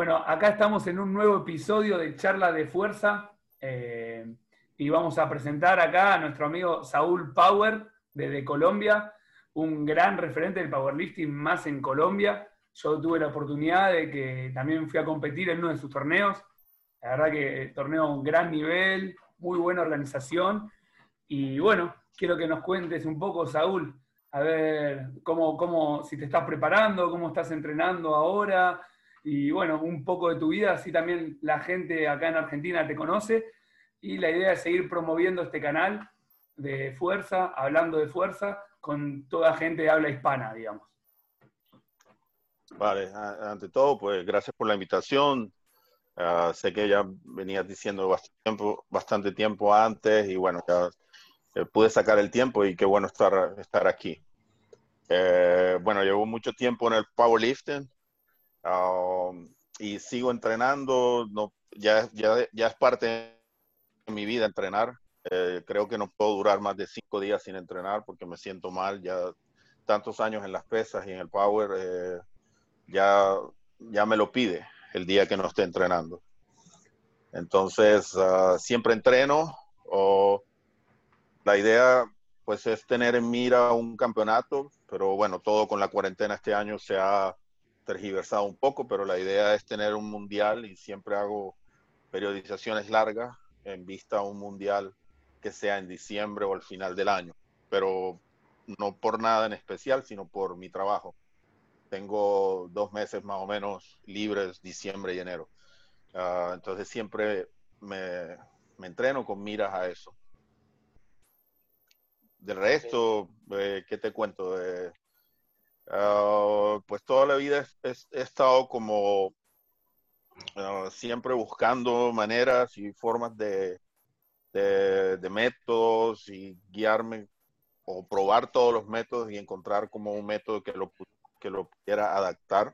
Bueno, acá estamos en un nuevo episodio de Charla de Fuerza eh, y vamos a presentar acá a nuestro amigo Saúl Power desde Colombia, un gran referente del powerlifting más en Colombia. Yo tuve la oportunidad de que también fui a competir en uno de sus torneos. La verdad que torneo a un gran nivel, muy buena organización. Y bueno, quiero que nos cuentes un poco, Saúl, a ver cómo, cómo, si te estás preparando, cómo estás entrenando ahora, y bueno, un poco de tu vida, así también la gente acá en Argentina te conoce. Y la idea es seguir promoviendo este canal de fuerza, hablando de fuerza, con toda gente de habla hispana, digamos. Vale, ante todo, pues gracias por la invitación. Ah, sé que ya venías diciendo bastante tiempo, antes y bueno, ya eh, pude sacar el tiempo y qué bueno estar, estar aquí. Eh, bueno, llevo mucho tiempo en el powerlifting, Um, y sigo entrenando, no, ya, ya, ya es parte de mi vida entrenar. Eh, creo que no puedo durar más de cinco días sin entrenar porque me siento mal. Ya tantos años en las pesas y en el power, eh, ya, ya me lo pide el día que no esté entrenando. Entonces, uh, siempre entreno o la idea pues es tener en mira un campeonato, pero bueno, todo con la cuarentena este año se ha tergiversado un poco, pero la idea es tener un mundial y siempre hago periodizaciones largas en vista a un mundial que sea en diciembre o al final del año, pero no por nada en especial, sino por mi trabajo. Tengo dos meses más o menos libres, diciembre y enero. Uh, entonces siempre me, me, entreno con miras a eso. Del resto, eh, ¿qué te cuento? Eh, Ah, pues toda la vida he, estado como ah, siempre buscando maneras y formas de, de, métodos y guiarme o probar todos los métodos y encontrar como un método que lo, que lo pudiera adaptar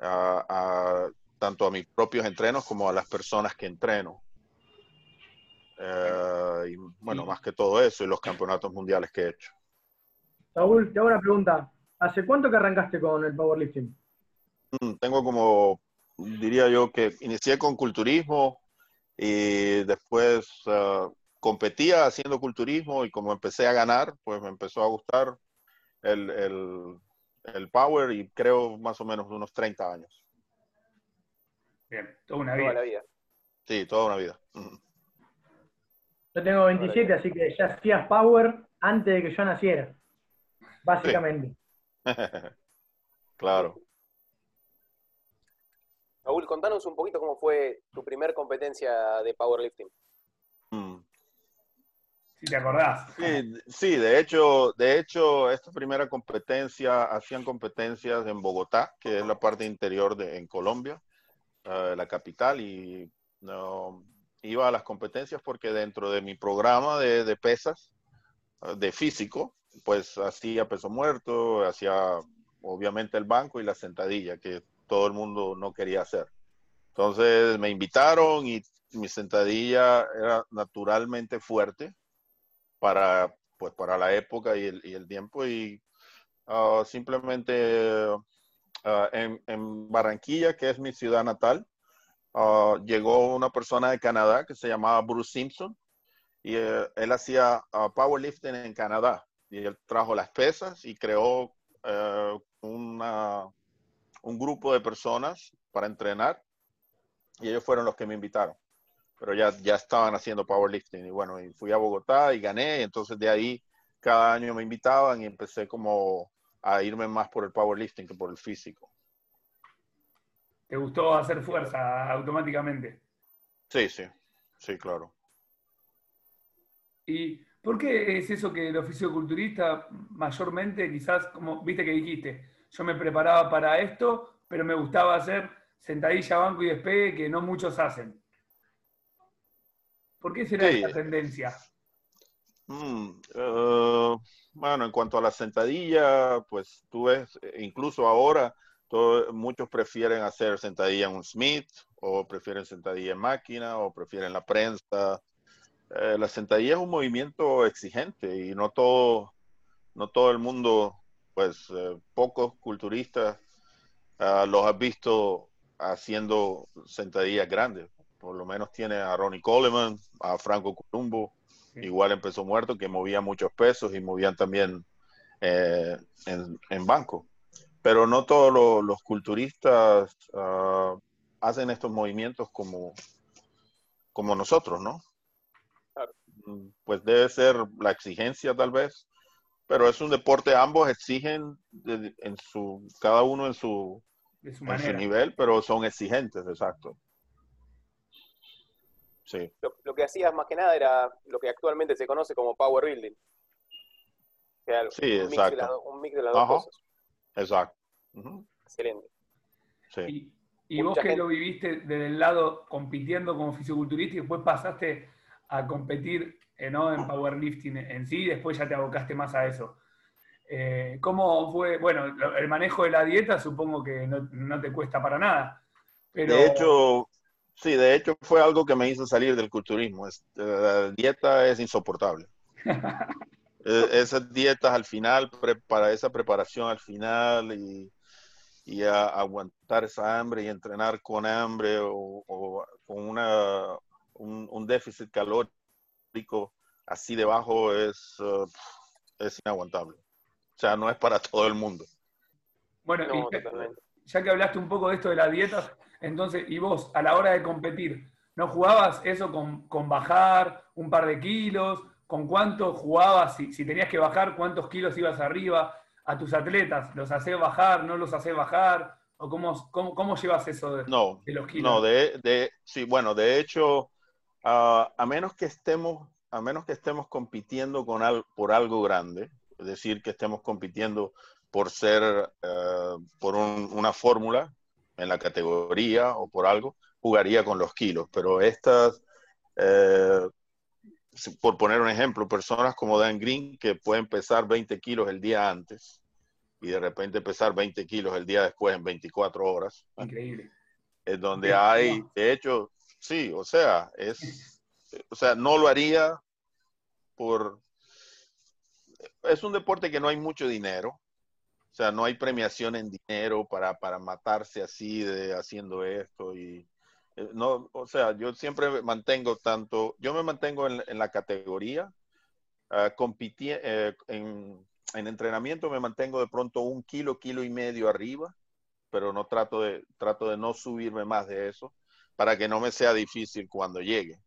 a, tanto a mis propios entrenos como a las personas que entreno. Ah, y bueno, más que todo eso y los campeonatos mundiales que he hecho. Saúl, te hago una pregunta. ¿Hace cuánto que arrancaste con el powerlifting? Mm, tengo como, diría yo, que inicié con culturismo y después ah, competía haciendo culturismo y como empecé a ganar, pues me empezó a gustar el, el, power y creo más o menos unos 30 años. Bien, toda una vida. Toda la vida. Sí, toda una vida. Yo tengo 27, así que ya hacías power antes de que yo naciera, básicamente. claro. Raúl, contanos un poquito cómo fue tu primer competencia de powerlifting. Mm. Si te acordás. Sí, de hecho, de hecho, esta primera competencia, hacían competencias en Bogotá, que es la parte interior de en Colombia, eh, la capital, y no, iba a las competencias porque dentro de mi programa de, de pesas, eh, de físico, pues hacía peso muerto, hacía obviamente el banco y la sentadilla, que todo el mundo no quería hacer. Entonces me invitaron y mi sentadilla era naturalmente fuerte para, pues, para la época y el, tiempo y ah, simplemente ah, en, Barranquilla, que es mi ciudad natal, ah, llegó una persona de Canadá que se llamaba Bruce Simpson y eh, él hacía powerlifting en Canadá y él trajo las pesas y creó eh, una, un grupo de personas para entrenar y ellos fueron los que me invitaron. Pero ya, ya estaban haciendo powerlifting y bueno, y fui a Bogotá y gané, y entonces de ahí cada año me invitaban y empecé como a irme más por el powerlifting que por el físico. ¿Te gustó hacer fuerza automáticamente? Sí, sí, sí, claro. Y ¿Por qué es eso que el oficio culturista mayormente, quizás, como viste que dijiste, yo me preparaba para esto, pero me gustaba hacer sentadilla, banco y despegue que no muchos hacen? ¿Por qué será esa tendencia? Mm, eh, bueno, en cuanto a la sentadilla, pues tú ves, incluso ahora, muchos prefieren hacer sentadilla en un Smith, o prefieren sentadilla en máquina, o prefieren la prensa, eh, la sentadilla es un movimiento exigente y no todo, no todo el mundo, pues eh, pocos culturistas uh, los has visto haciendo sentadillas grandes. Por lo menos tiene a Ronnie Coleman, a Franco Columbo, igual empezó muerto, que movía muchos pesos y movían también eh, en, banco. Pero no todos los, culturistas ah, hacen estos movimientos como, como nosotros, ¿no? Pues debe ser la exigencia tal vez, pero es un deporte, ambos exigen en su, cada uno en su, su, nivel, pero son exigentes, exacto. Sí. Lo, que hacías más que nada era lo que actualmente se conoce como power building. sí, exacto. un mix de las dos cosas. Exacto. Excelente. Sí. Y, vos que lo viviste desde el lado compitiendo como fisiculturista y después pasaste a competir eh, ¿no? en powerlifting en sí, después ya te abocaste más a eso. Eh, ¿Cómo fue? Bueno, el manejo de la dieta supongo que no, te cuesta para nada. Pero... De hecho, sí, de hecho fue algo que me hizo salir del culturismo. la dieta es insoportable. E, esas dietas al final, para esa preparación al final y, y a, aguantar esa hambre y entrenar con hambre o, con una, un déficit calórico así debajo es, uh, es inaguantable. O sea, no es para todo el mundo. Bueno, ya, que hablaste un poco de esto de las dietas, entonces, y vos a la hora de competir, ¿no jugabas eso con, bajar un par de kilos? ¿Con cuánto jugabas? Si, tenías que bajar, ¿cuántos kilos ibas arriba? A tus atletas, ¿los haces bajar? ¿No los haces bajar? ¿O cómo, cómo, llevas eso de, no, los kilos? No, de, de, sí, bueno, de hecho, Ah, a menos que estemos, a menos que estemos compitiendo con por algo grande, es decir, que estemos compitiendo por ser, eh, por una fórmula en la categoría o por algo, jugaría con los kilos. Pero estas, eh, por poner un ejemplo, personas como Dan Green que pueden pesar 20 kilos el día antes y de repente pesar 20 kilos el día después en 24 horas. Increíble. Es donde hay, de hecho, Sí, o sea, es, o sea, no lo haría por, es un deporte que no hay mucho dinero, o sea, no hay premiación en dinero para, matarse así de haciendo esto y eh, no, o sea, yo siempre mantengo tanto, yo me mantengo en, la categoría, uh, en, en, entrenamiento me mantengo de pronto un kilo, kilo y medio arriba, pero no trato de, trato de no subirme más de eso para que no me sea difícil cuando llegue.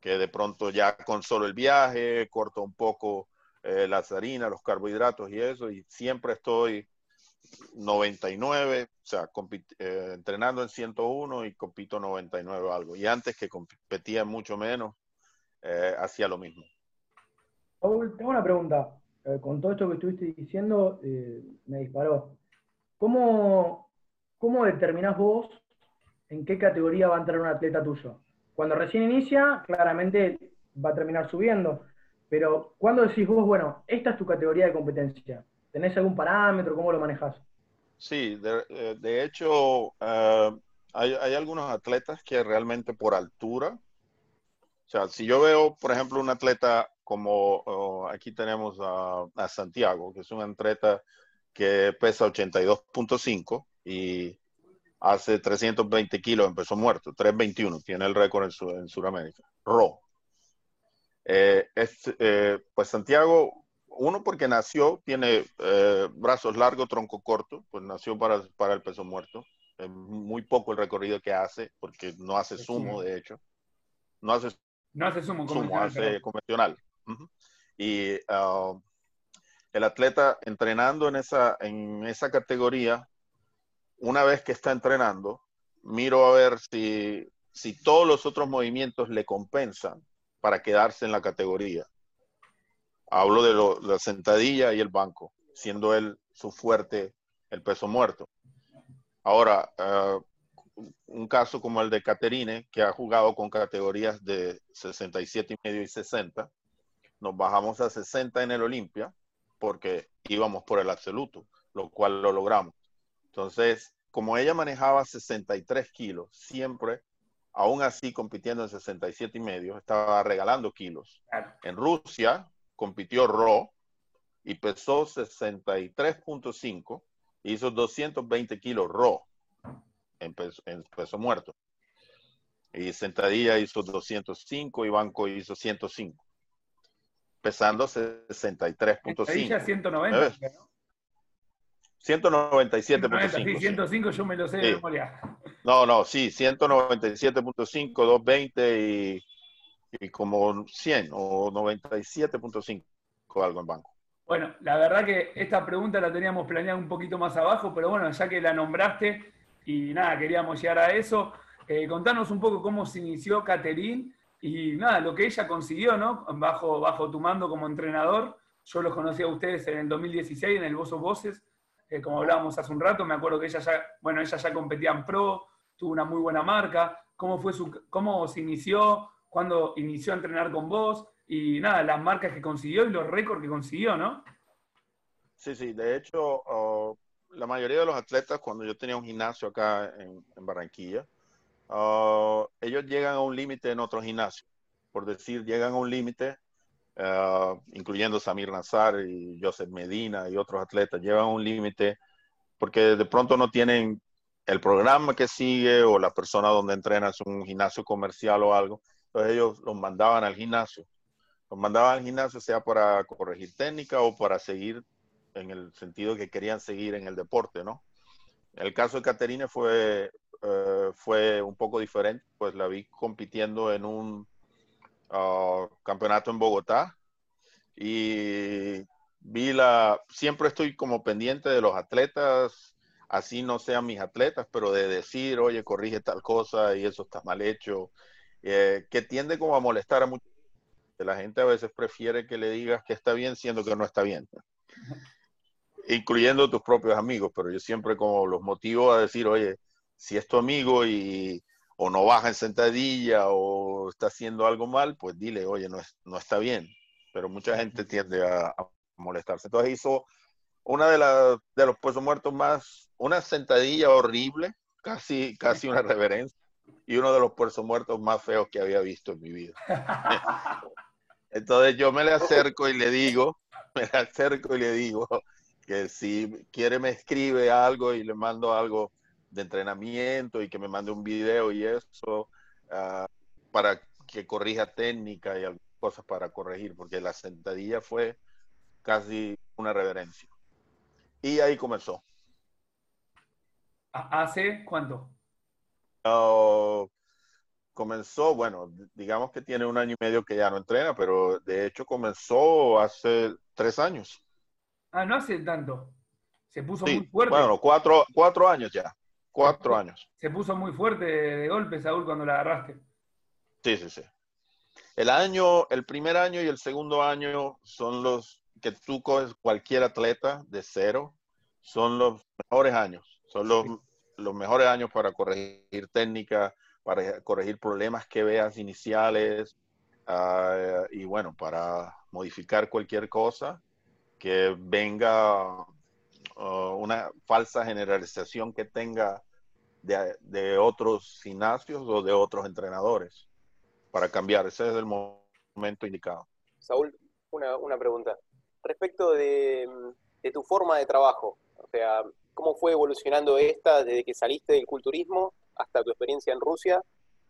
Que de pronto ya con solo el viaje corto un poco eh, las harinas, los carbohidratos y eso, y siempre estoy 99, o sea, eh, entrenando en 101 y compito 99 algo. Y antes que competía mucho menos, eh, hacía lo mismo. tengo una pregunta. con todo esto que estuviste diciendo, me disparó. ¿Cómo, ¿Cómo determinás vos en qué categoría va a entrar un atleta tuyo. Cuando recién inicia, claramente va a terminar subiendo, pero cuando decís vos, bueno, esta es tu categoría de competencia, ¿tenés algún parámetro? ¿Cómo lo manejas? Sí, de, eh, hecho, eh, hay, algunos atletas que realmente por altura, o sea, si yo veo, por ejemplo, un atleta como aquí tenemos a, a, Santiago, que es un atleta que pesa 82.5 y hace 320 kilos, empezó muerto, 321, tiene el récord en, en Sudamérica. Ro. Eh, eh, pues Santiago, uno porque nació, tiene eh, brazos largos, tronco corto, pues nació para, para el peso muerto. Es muy poco el recorrido que hace, porque no hace sumo, de hecho. No hace, no hace sumo, convencional. hace convencional. Y uh, el atleta entrenando en esa, en esa categoría una vez que está entrenando, miro a ver si, si todos los otros movimientos le compensan para quedarse en la categoría. Hablo de, la sentadilla y el banco, siendo él su fuerte el peso muerto. Ahora, eh, un caso como el de Caterine, que ha jugado con categorías de 67 y medio y 60, nos bajamos a 60 en el Olimpia porque íbamos por el absoluto, lo cual lo logramos. Entonces, como ella manejaba 63 kilos, siempre, aún así compitiendo en 67 y medio, estaba regalando kilos. En Rusia compitió Ro y pesó 63.5, hizo 220 kilos Ro. en peso, en peso muerto. Y sentadilla hizo 205 y banco hizo 105. Pesando 63.5. Sentadilla 190. ¿Ves? 197.5. Sí, 105 yo me lo sé de Sí. memoria. No, no, sí, 197.5, 220 y, y como 100 o 97.5 algo en banco. Bueno, la verdad que esta pregunta la teníamos planeada un poquito más abajo, pero bueno, ya que la nombraste y nada, queríamos llegar a eso, eh, contanos un poco cómo se inició Caterín y nada, lo que ella consiguió, ¿no? Bajo, bajo tu mando como entrenador. Yo los conocí a ustedes en el 2016 en el Bozo Voces, eh, como hablábamos hace un rato, me acuerdo que ella ya, bueno, ella ya competía en pro, tuvo una muy buena marca. ¿Cómo fue su, cómo se inició? ¿Cuándo inició a entrenar con vos? Y nada, las marcas que consiguió y los récords que consiguió, ¿no? Sí, sí, de hecho, la mayoría de los atletas, cuando yo tenía un gimnasio acá en, Barranquilla, ellos llegan a un límite en otro gimnasio. Por decir, llegan a un límite, uh, incluyendo Samir Nazar y Joseph Medina y otros atletas, llegan a un límite porque de pronto no tienen el programa que sigue o la persona donde entrena es un gimnasio comercial o algo. Entonces ellos los mandaban al gimnasio. Los mandaban al gimnasio sea para corregir técnica o para seguir en el sentido que querían seguir en el deporte, ¿no? El caso de Caterina fue, uh, fue un poco diferente, pues la vi compitiendo en un uh, campeonato en Bogotá y vi la, siempre estoy como pendiente de los atletas, así no sean mis atletas, pero de decir, oye, corrige tal cosa y eso está mal hecho, eh, que tiende como a molestar a mucha gente. Gente a veces prefiere que le digas que está bien siendo que no está bien incluyendo tus propios amigos, pero yo siempre como los motivo a decir, oye, si es tu amigo y o no baja en sentadilla o está haciendo algo mal, pues dile, oye, no, es, no está bien. Pero mucha gente tiende a, a molestarse. Entonces hizo una de, la, de los pesos muertos más, una sentadilla horrible, casi, casi una reverencia, y uno de los pesos muertos más feos que había visto en mi vida. Entonces yo me le acerco y le digo, me le acerco y le digo, que si quiere me escribe algo y le mando algo de entrenamiento y que me mande un video y eso uh, para que corrija técnica y algunas cosas para corregir, porque la sentadilla fue casi una reverencia. Y ahí comenzó. ¿Hace cuánto? Uh, comenzó, bueno, digamos que tiene un año y medio que ya no entrena, pero de hecho comenzó hace tres años. Ah, no hace tanto. Se puso sí, muy fuerte. Bueno, cuatro, cuatro años ya. Cuatro años. Se puso muy fuerte de golpe, Saúl, cuando la agarraste. Sí, sí, sí. El año, el primer año y el segundo año son los que tú coges cualquier atleta de cero, son los mejores años. Son los, sí. los mejores años para corregir técnica, para corregir problemas que veas iniciales uh, y bueno, para modificar cualquier cosa que venga uh, una falsa generalización que tenga de, de, otros gimnasios o de otros entrenadores para cambiar. Ese es el momento indicado. Saúl, una, una pregunta. Respecto de, de, tu forma de trabajo, o sea, ¿cómo fue evolucionando esta desde que saliste del culturismo hasta tu experiencia en Rusia?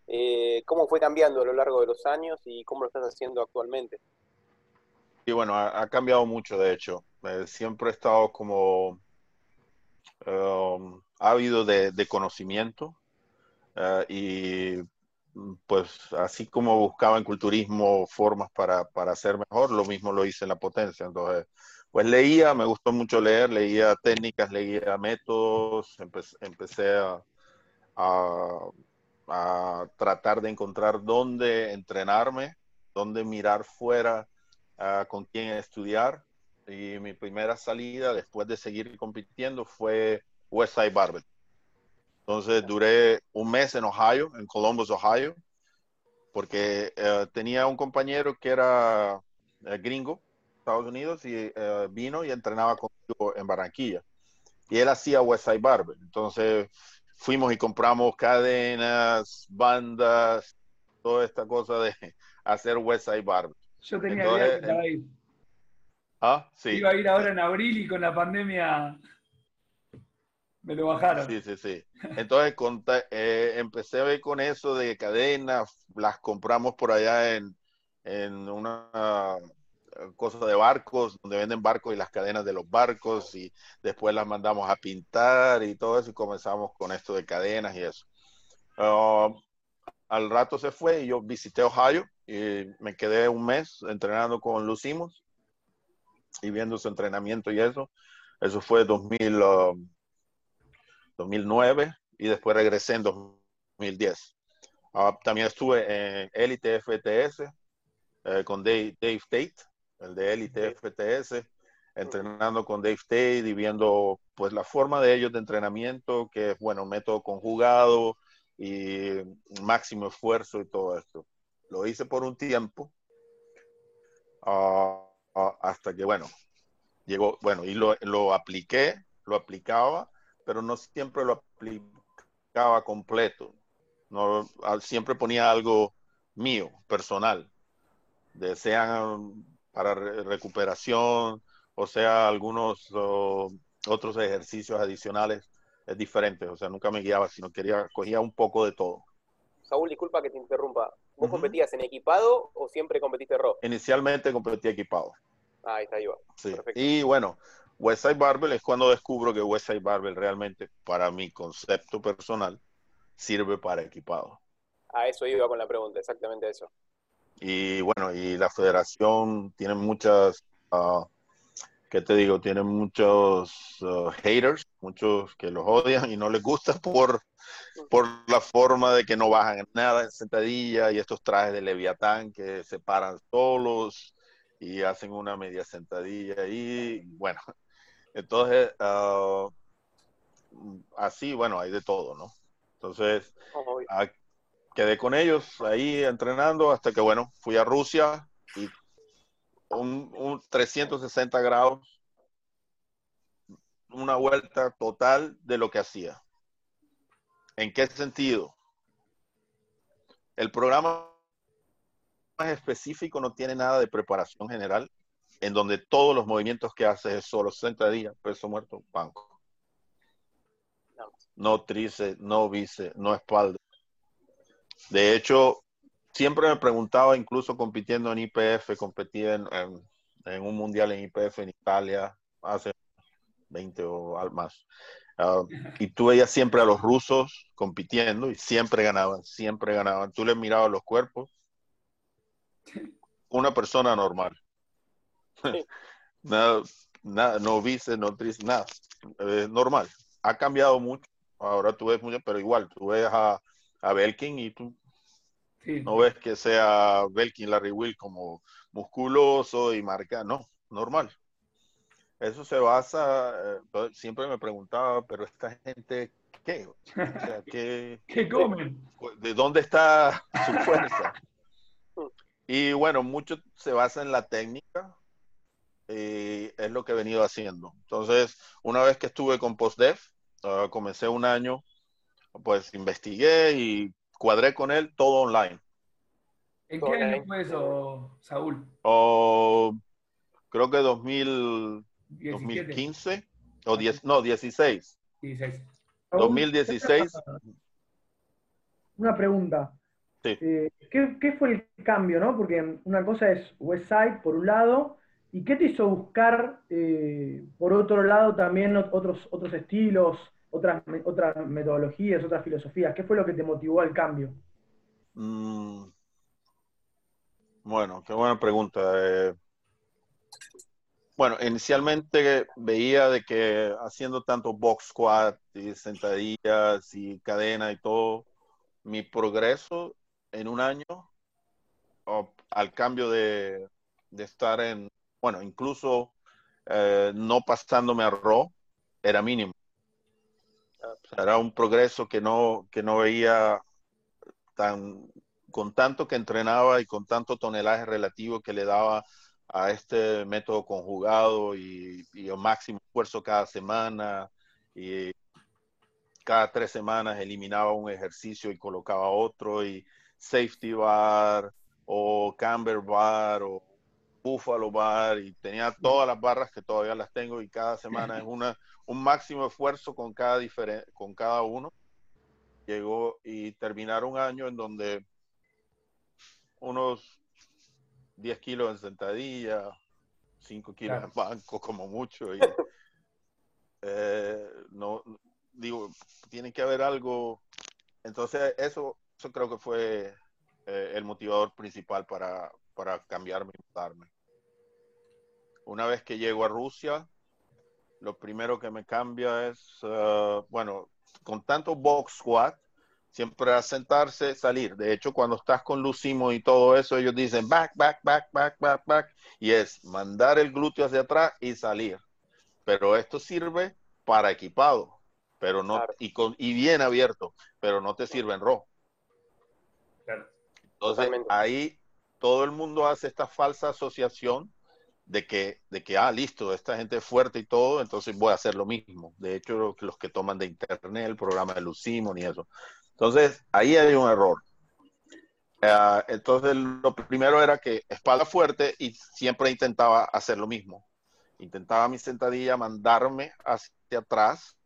Eh, ¿Cómo fue cambiando a lo largo de los años y cómo lo estás haciendo actualmente? Y bueno, ha, ha cambiado mucho, de hecho. Eh, siempre he estado como um, ávido de, conocimiento uh, y pues así como buscaba en culturismo formas para, para ser mejor, lo mismo lo hice en la potencia. Entonces, pues leía, me gustó mucho leer, leía técnicas, leía métodos, empecé, empecé a, a, tratar de encontrar dónde entrenarme, dónde mirar fuera Uh, con quién estudiar y mi primera salida después de seguir compitiendo fue Westside Barber. Entonces duré un mes en Ohio, en Columbus, Ohio, porque uh, tenía un compañero que era uh, gringo, Estados Unidos, y vino y entrenaba conmigo en Barranquilla. Y él hacía Westside Barber. Entonces fuimos y compramos cadenas, bandas, toda esta cosa de hacer Westside Barber. Yo tenía Entonces. Ah, sí. Iba a ir ahora en abril y con la pandemia. Me lo bajaron. Sí, sí, sí. Entonces eh, empecé a ver con eso de cadenas, las compramos por allá en, en una cosa de barcos, donde venden barcos y las cadenas de los barcos, y después las mandamos a pintar y todo eso, y comenzamos con esto de cadenas y eso. Ah, al rato se fue y yo visité Ohio y me quedé un mes entrenando con Lucimos y viendo su entrenamiento y eso. Eso fue 2000, 2009 um, y después regresé en 2010. Ah, también estuve en Elite FTS eh, con Dave, Dave, Tate, el de Elite FTS, entrenando con Dave Tate y viendo pues la forma de ellos de entrenamiento, que es bueno, método conjugado y máximo esfuerzo y todo esto. Lo hice por un tiempo ah, hasta que bueno, llegó, bueno, y lo, lo apliqué, lo aplicaba, pero no siempre lo aplicaba completo. No, siempre ponía algo mío, personal, de sean para recuperación, o sea, algunos otros ejercicios adicionales es diferente. O sea, nunca me guiaba, sino quería, cogía un poco de todo. Saúl, disculpa que te interrumpa. ¿Vos competías en equipado o siempre competiste rock? Inicialmente competí equipado. Ah, ahí está, ahí va. Sí. Y bueno, Westside Barbell es cuando descubro que Westside Barbell realmente, para mi concepto personal, sirve para equipado. A eso iba con la pregunta, exactamente eso. Y bueno, y la federación tiene muchas, uh, ¿qué te digo? Tiene muchos ah, haters, muchos que los odian y no les gusta por, por la forma de que no bajan nada en sentadilla y estos trajes de Leviatán que se paran solos y hacen una media sentadilla y bueno, entonces ah, así, bueno, hay de todo, ¿no? Entonces, quedé con ellos ahí entrenando hasta que, bueno, fui a Rusia y un, 360 grados, una vuelta total de lo que hacía. ¿En qué sentido? El programa más específico no tiene nada de preparación general, en donde todos los movimientos que haces es solo días, peso muerto, banco. No trice, no vice, no espalda. De hecho, siempre me preguntaba, incluso compitiendo en IPF, competí en, un mundial en IPF en Italia hace 20 o más. Ah, y tú veías siempre a los rusos compitiendo y siempre ganaban, siempre ganaban. Tú les mirabas los cuerpos. Una persona normal. nada, nada, no vice, no triste, nada. normal. Ha cambiado mucho. Ahora tú ves mucho, pero igual, tú ves a, a Belkin y tú no ves que sea Belkin Larry Will como musculoso y marca, no, normal. Eso se basa, eh, siempre me preguntaba, pero esta gente, ¿qué? O sea, ¿qué, ¿Qué comen? De, dónde está su fuerza? Y bueno, mucho se basa en la técnica, y es lo que he venido haciendo. Entonces, una vez que estuve con PostDef, uh, comencé un año pues investigué y cuadré con él todo online. ¿En qué año fue eso, Saúl? Oh, creo que 2015 o 10, no, 16. 16. 2016. Una pregunta. Sí. Eh, ¿qué, fue el cambio, no? Porque una cosa es Westside, por un lado, ¿y qué te hizo buscar, eh, por otro lado, también otros, otros estilos, otras, otras metodologías, otras filosofías? ¿Qué fue lo que te motivó al cambio? Mm. Bueno, qué buena pregunta. Eh. bueno, inicialmente veía de que haciendo tanto box squat y sentadillas y cadena y todo, mi progreso en un año al cambio de, estar en, bueno, incluso eh, no pasándome a RAW, era mínimo era un progreso que no, que no veía tan, con tanto que entrenaba y con tanto tonelaje relativo que le daba a este método conjugado y, y el máximo esfuerzo cada semana y cada tres semanas eliminaba un ejercicio y colocaba otro y safety bar o camber bar o Buffalo Bar y tenía todas las barras que todavía las tengo y cada semana es una, un máximo esfuerzo con cada, con cada uno. Llegó y terminar un año en donde unos 10 kilos en sentadilla, 5 kilos en banco como mucho. Y, eh, no, digo, tiene que haber algo. Entonces, eso, eso creo que fue eh, el motivador principal para, para cambiarme y mudarme. Una vez que llego a Rusia, lo primero que me cambia es, uh, bueno, con tanto box squat, siempre a sentarse, salir. De hecho, cuando estás con Lucimo y todo eso, ellos dicen back, back, back, back, back, back, y es mandar el glúteo hacia atrás y salir. Pero esto sirve para equipado, pero no, y, con, y bien abierto, pero no te sirve en rojo. Entonces, ahí todo el mundo hace esta falsa asociación de que, de que, ah, listo, esta gente es fuerte y todo, entonces voy a hacer lo mismo. De hecho, los que toman de internet, el programa de Lucimon y eso. Entonces, ahí hay un error. Uh, entonces, lo primero era que espalda fuerte y siempre intentaba hacer lo mismo. Intentaba mi sentadilla mandarme hacia atrás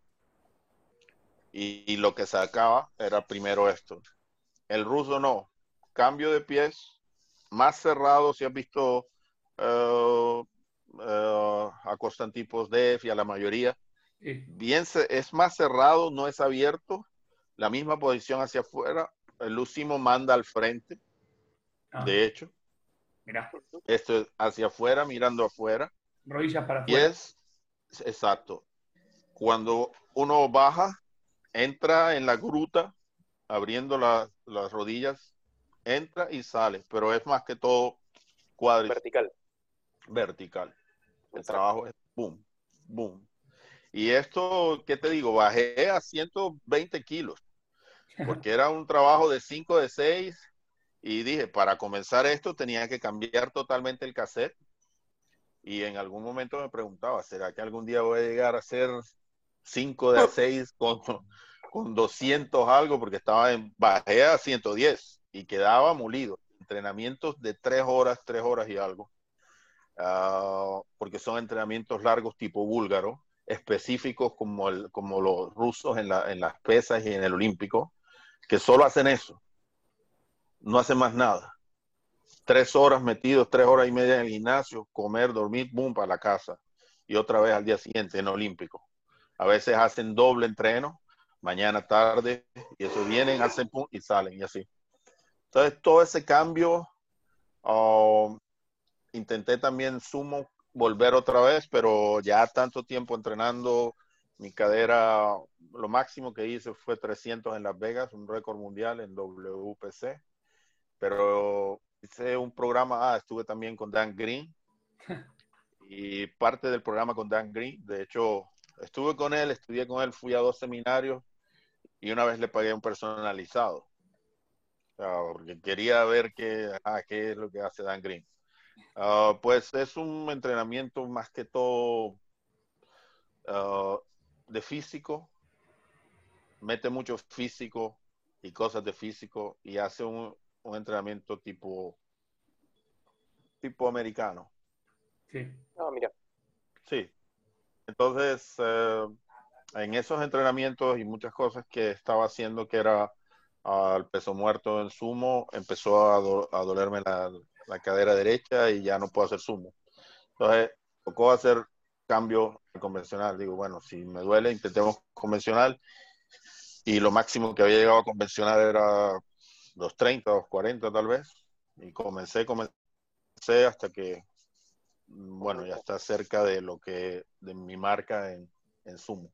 y, y lo que sacaba era primero esto. El ruso no. Cambio de pies, más cerrado, si has visto uh, uh, a Constantipos Def y a la mayoría. Bien, es más cerrado, no es abierto. La misma posición hacia afuera. El Lucimo manda al frente. Ah. De hecho. Mira. Esto es hacia afuera, mirando afuera. Rodillas para afuera. Y es, exacto. Cuando uno baja, entra en la gruta, abriendo las rodillas, entra y sale, pero es más que todo cuadro. Vertical vertical. El trabajo es boom, boom. Y esto, ¿qué te digo? Bajé a 120 kilos, porque era un trabajo de 5 de 6 y dije, para comenzar esto tenía que cambiar totalmente el cassette. Y en algún momento me preguntaba, ¿será que algún día voy a llegar a hacer 5 de 6 con, con 200 algo? Porque estaba en, bajé a 110 y quedaba molido. Entrenamientos de 3 horas, 3 horas y algo. Ah, porque son entrenamientos largos tipo búlgaro, específicos como, el, como los rusos en, la, en las pesas y en el olímpico, que solo hacen eso, no hacen más nada. Tres horas metidos, tres horas y media en el gimnasio, comer, dormir, boom, para la casa. Y otra vez al día siguiente en olímpico. A veces hacen doble entreno, mañana, tarde, y eso vienen, hacen pum y salen y así. Entonces, todo ese cambio uh, intenté también sumo volver otra vez, pero ya tanto tiempo entrenando, mi cadera, lo máximo que hice fue 300 en Las Vegas, un récord mundial en WPC, pero hice un programa, ah, estuve también con Dan Green y parte del programa con Dan Green, de hecho, estuve con él, estudié con él, fui a dos seminarios y una vez le pagué un personalizado, porque quería ver qué, ah, qué es lo que hace Dan Green. Ah, pues es un entrenamiento más que todo ah, de físico, mete mucho físico y cosas de físico y hace un, entrenamiento tipo tipo americano. Sí. Ah, mira. Sí. Entonces, eh, en esos entrenamientos y muchas cosas que estaba haciendo que era al peso muerto en sumo, empezó a dolerme la, la cadera derecha y ya no puedo hacer sumo. Entonces, tocó hacer cambio convencional. Digo, bueno, si me duele, intentemos convencional. Y lo máximo que había llegado a convencional era 230, 240 tal vez. Y comencé, comencé hasta que, bueno, ya está cerca de lo que, de mi marca en, en sumo.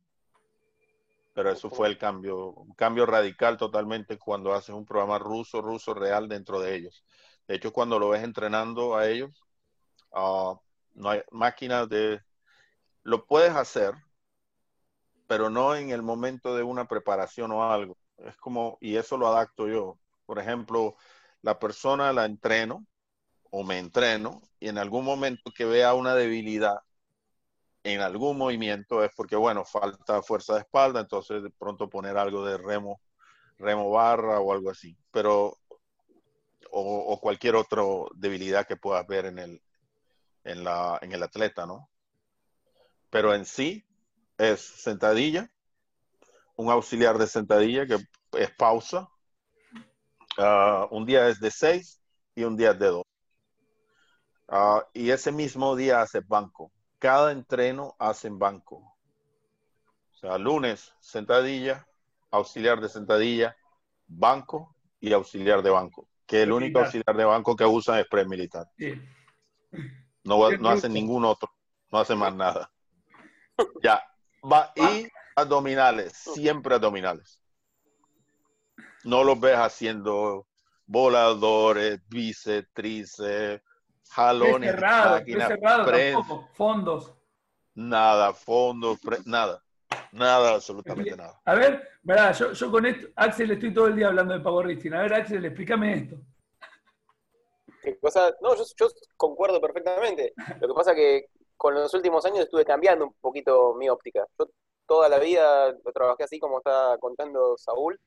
Pero eso fue el cambio, un cambio radical totalmente cuando haces un programa ruso, ruso real dentro de ellos. De hecho, cuando lo ves entrenando a ellos, ah, no hay máquinas de... Lo puedes hacer, pero no en el momento de una preparación o algo. Es como, y eso lo adapto yo. Por ejemplo, la persona la entreno o me entreno y en algún momento que vea una debilidad en algún movimiento es porque, bueno, falta fuerza de espalda, entonces de pronto poner algo de remo, remo barra o algo así. Pero o, cualquier otra debilidad que puedas ver en el, en, la, en el atleta, ¿no? Pero en sí es sentadilla, un auxiliar de sentadilla que es pausa. Ah, un día es de seis y un día es de dos. Ah, y ese mismo día hace banco. Cada entreno hace banco. O sea, lunes sentadilla, auxiliar de sentadilla, banco y auxiliar de banco. Que el único auxiliar de banco que usan es pre-militar. No, no hacen ningún otro. No hacen más nada. Ya. Va, y abdominales, siempre abdominales. No los ves haciendo voladores, bíceps, tríceps, jalones, cerrado, cerrado fondos. Nada, fondos, nada. Nada, absolutamente nada. A ver, verdad, yo, yo, con esto, Axel, estoy todo el día hablando de powerlifting. A ver, Axel, explícame esto. No, yo, yo concuerdo perfectamente. Lo que pasa es que con los últimos años estuve cambiando un poquito mi óptica. Yo toda la vida lo trabajé así como está contando Saúl.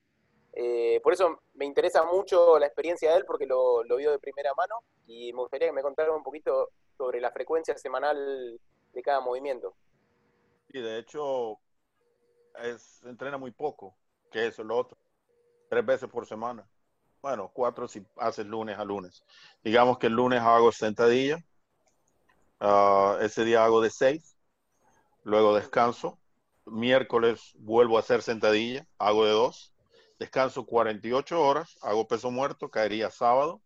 Eh, por eso me interesa mucho la experiencia de él porque lo, lo vio de primera mano y me gustaría que me contara un poquito sobre la frecuencia semanal de cada movimiento. Y de hecho, es, entrena muy poco, que eso es lo otro. Tres veces por semana. Bueno, cuatro si haces lunes a lunes. Digamos que el lunes hago sentadilla. Uh, ese día hago de seis. Luego descanso. Miércoles vuelvo a hacer sentadilla. Hago de dos. Descanso 48 horas. Hago peso muerto. Caería sábado.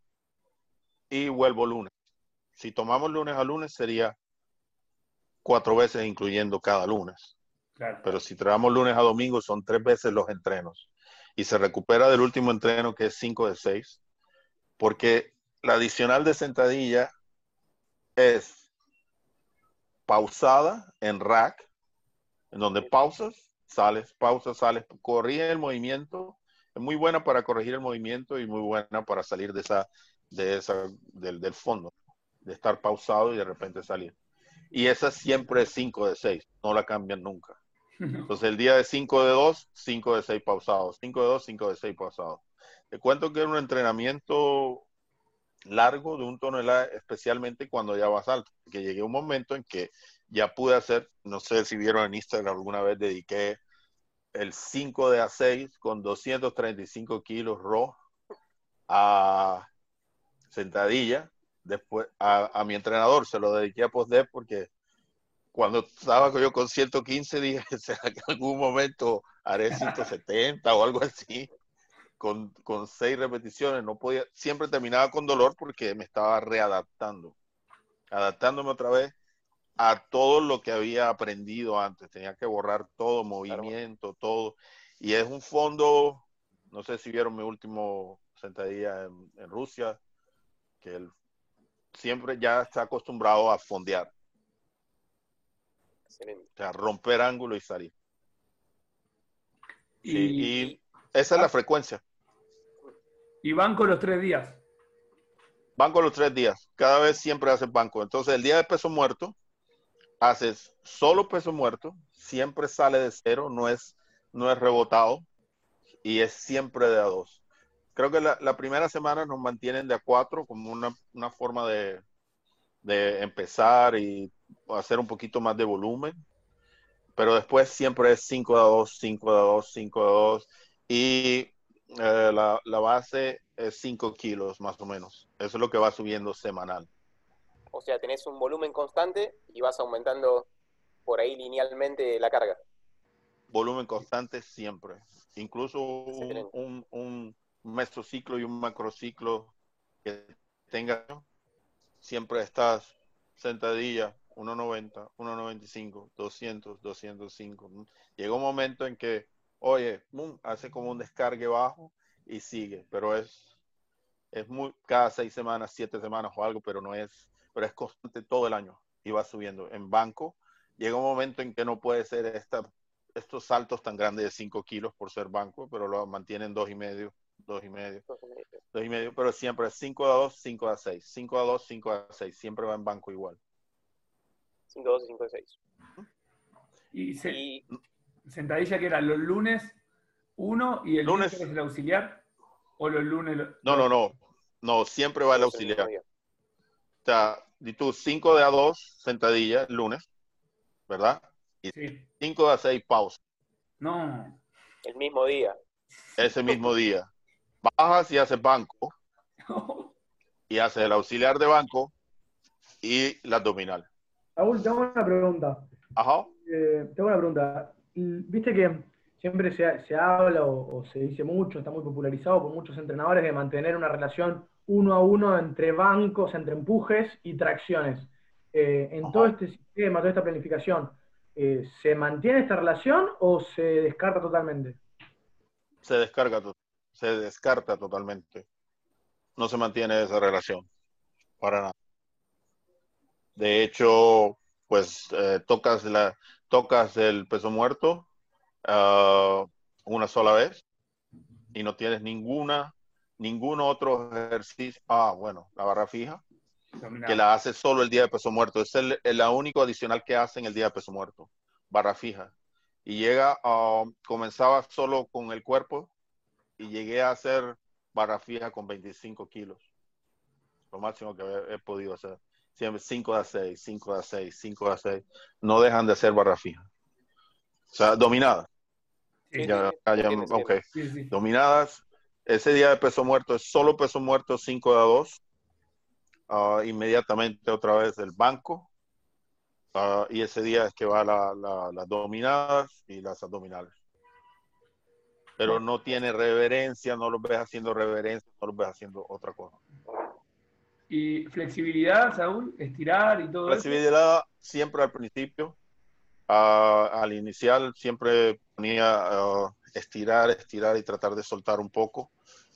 Y vuelvo lunes. Si tomamos lunes a lunes sería cuatro veces incluyendo cada lunes. Pero si trabajamos lunes a domingo son tres veces los entrenos. Y se recupera del último entreno que es 5 de 6. Porque la adicional de sentadilla es pausada en rack, en donde pausas, sales, pausas, sales, corrige el movimiento. Es muy buena para corregir el movimiento y muy buena para salir de esa, de esa, del, del fondo, de estar pausado y de repente salir. Y esa siempre es 5 de 6, no la cambian nunca. Entonces el día de 5 de 2, 5 de 6 pausados. 5 de 2, 5 de 6 pausados. Te cuento que era un entrenamiento largo de un tonelada, especialmente cuando ya vas alto. Que llegué a un momento en que ya pude hacer, no sé si vieron en Instagram alguna vez, dediqué el 5 de A6 con 235 kilos raw a sentadilla. Después a, a mi entrenador se lo dediqué a post porque cuando estaba yo con 115 dije, ¿será que en algún momento haré 170 o algo así? Con, con seis repeticiones, no podía, siempre terminaba con dolor porque me estaba readaptando, adaptándome otra vez a todo lo que había aprendido antes. Tenía que borrar todo, movimiento, todo. Y es un fondo, no sé si vieron mi último sentadilla en, en Rusia, que él siempre ya está acostumbrado a fondear. O sea, romper ángulo y salir. Y, esa es la frecuencia. ¿Y banco los tres días? Banco los tres días. Cada vez siempre haces banco. Entonces, el día de peso muerto, haces solo peso muerto, siempre sale de cero, no es, no es rebotado y es siempre de a dos. Creo que la, primera semana nos mantienen de a cuatro como una, una forma de, de empezar y hacer un poquito más de volumen. Pero después siempre es 5 a 2, 5 a 2, 5 a 2. Y eh, la, la, base es 5 kilos más o menos. Eso es lo que va subiendo semanal. O sea, tenés un volumen constante y vas aumentando por ahí linealmente la carga. Volumen constante siempre. Incluso un, un, un mesociclo y un macrociclo que tenga, siempre estás sentadilla 1.90, 1.95, 200, 205. Llega un momento en que, oye, hace como un descargue bajo y sigue, pero es, es muy, cada seis semanas, siete semanas o algo, pero no es, pero es constante todo el año y va subiendo. En banco, llega un momento en que no puede ser esta, estos saltos tan grandes de 5 kilos por ser banco, pero lo mantienen dos y medio, dos y medio, dos y medio, pero siempre es 5 a 2, 5 a 6, 5 a 2, 5 a 6, siempre va en banco igual. 5 2 y 5 6. Y, sentadilla que era los lunes uno y el lunes es el auxiliar o los lunes. No, no, no. No, siempre va el auxiliar. O sea, di tú 5 de a 2 sentadillas el lunes, ¿verdad? Y Sí. 5 de a 6 pausas No. El mismo día. ese mismo día. Bajas y haces banco y haces el auxiliar de banco y la abdominal. Raúl, tengo una pregunta. Ajá. Eh, tengo una pregunta. Viste que siempre se, se habla o, o se dice mucho, está muy popularizado por muchos entrenadores de mantener una relación uno a uno entre bancos, entre empujes y tracciones. Eh, en Ajá. todo este sistema, toda esta planificación, eh, ¿se mantiene esta relación o se descarta totalmente? Se descarga, se descarta totalmente. No se mantiene esa relación. Para nada. De hecho, pues eh, tocas la, tocas el peso muerto ah, una sola vez y no tienes ninguna, ningún otro ejercicio. Ah, bueno, la barra fija, que la haces solo el día de peso muerto. Es el, el único adicional que hacen el día de peso muerto. Barra fija. Y llega, ah, comenzaba solo con el cuerpo y llegué a hacer barra fija con 25 kilos. Lo máximo que he, he podido hacer. Siempre 5 a 6, 5 a 6, 5 a 6. No dejan de hacer barra fija. O sea, dominadas. Sí, Ya, ya, ya, entiendo, ok. sí, sí. Dominadas. Ese día de peso muerto es solo peso muerto 5 a 2. Ah, inmediatamente otra vez el banco. Ah, y ese día es que va la- la- las dominadas y las abdominales. Pero no tiene reverencia, no los ves haciendo reverencia, no los ves haciendo otra cosa. Y flexibilidad, Saúl, estirar y todo. Flexibilidad siempre al principio. Ah, al inicial siempre ponía ah, estirar, estirar y tratar de soltar un poco.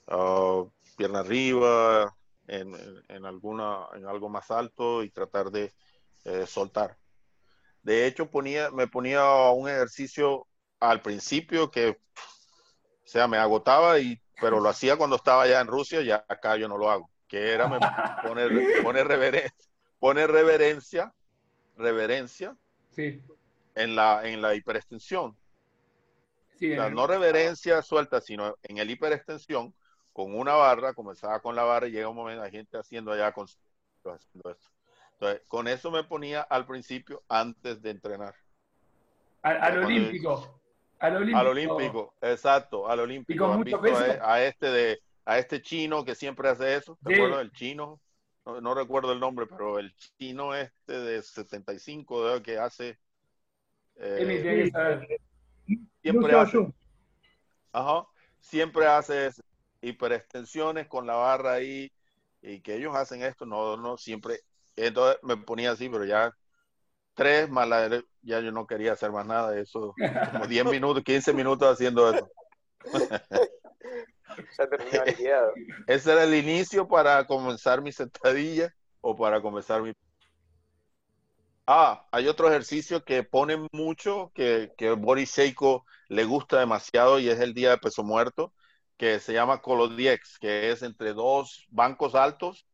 Ah, pierna arriba, en alguna, en algo más alto y tratar de eh, soltar. De hecho, ponía, me ponía un ejercicio al principio que, o sea, me agotaba, y, pero lo hacía cuando estaba ya en Rusia, ya acá yo no lo hago, que era poner, poner, reveren- poner reverencia, reverencia Sí, en la, en la hiperextensión. sí. O sea, en- no reverencia suelta, sino en el hiperextensión, con una barra, comenzaba con la barra y llega un momento, hay gente haciendo allá con haciendo esto. Entonces, con eso me ponía al principio antes de entrenar. al, olímpico. Al olímpico. Al olímpico, exacto, al ¿Y olímpico. con ¿Han mucho visto a, peso? a este de a este chino que siempre hace eso? ¿Te Sí. acuerdas del chino? No, no recuerdo el nombre, pero el chino este de 75 de que hace eh, siempre hace, ajá, siempre hace hiperextensiones con la barra ahí y que ellos hacen esto, no, no siempre. Entonces me ponía así, pero ya tres más la, ya yo no quería hacer más nada de eso, como 10 minutos, 15 minutos haciendo eso. Terminó liquidado. Ese era el inicio para comenzar mi sentadilla o para comenzar mi... Ah, hay otro ejercicio que ponen mucho, que, que Boris Seiko le gusta demasiado y es el día de peso muerto, que se llama Colodiex, que es entre dos bancos altos.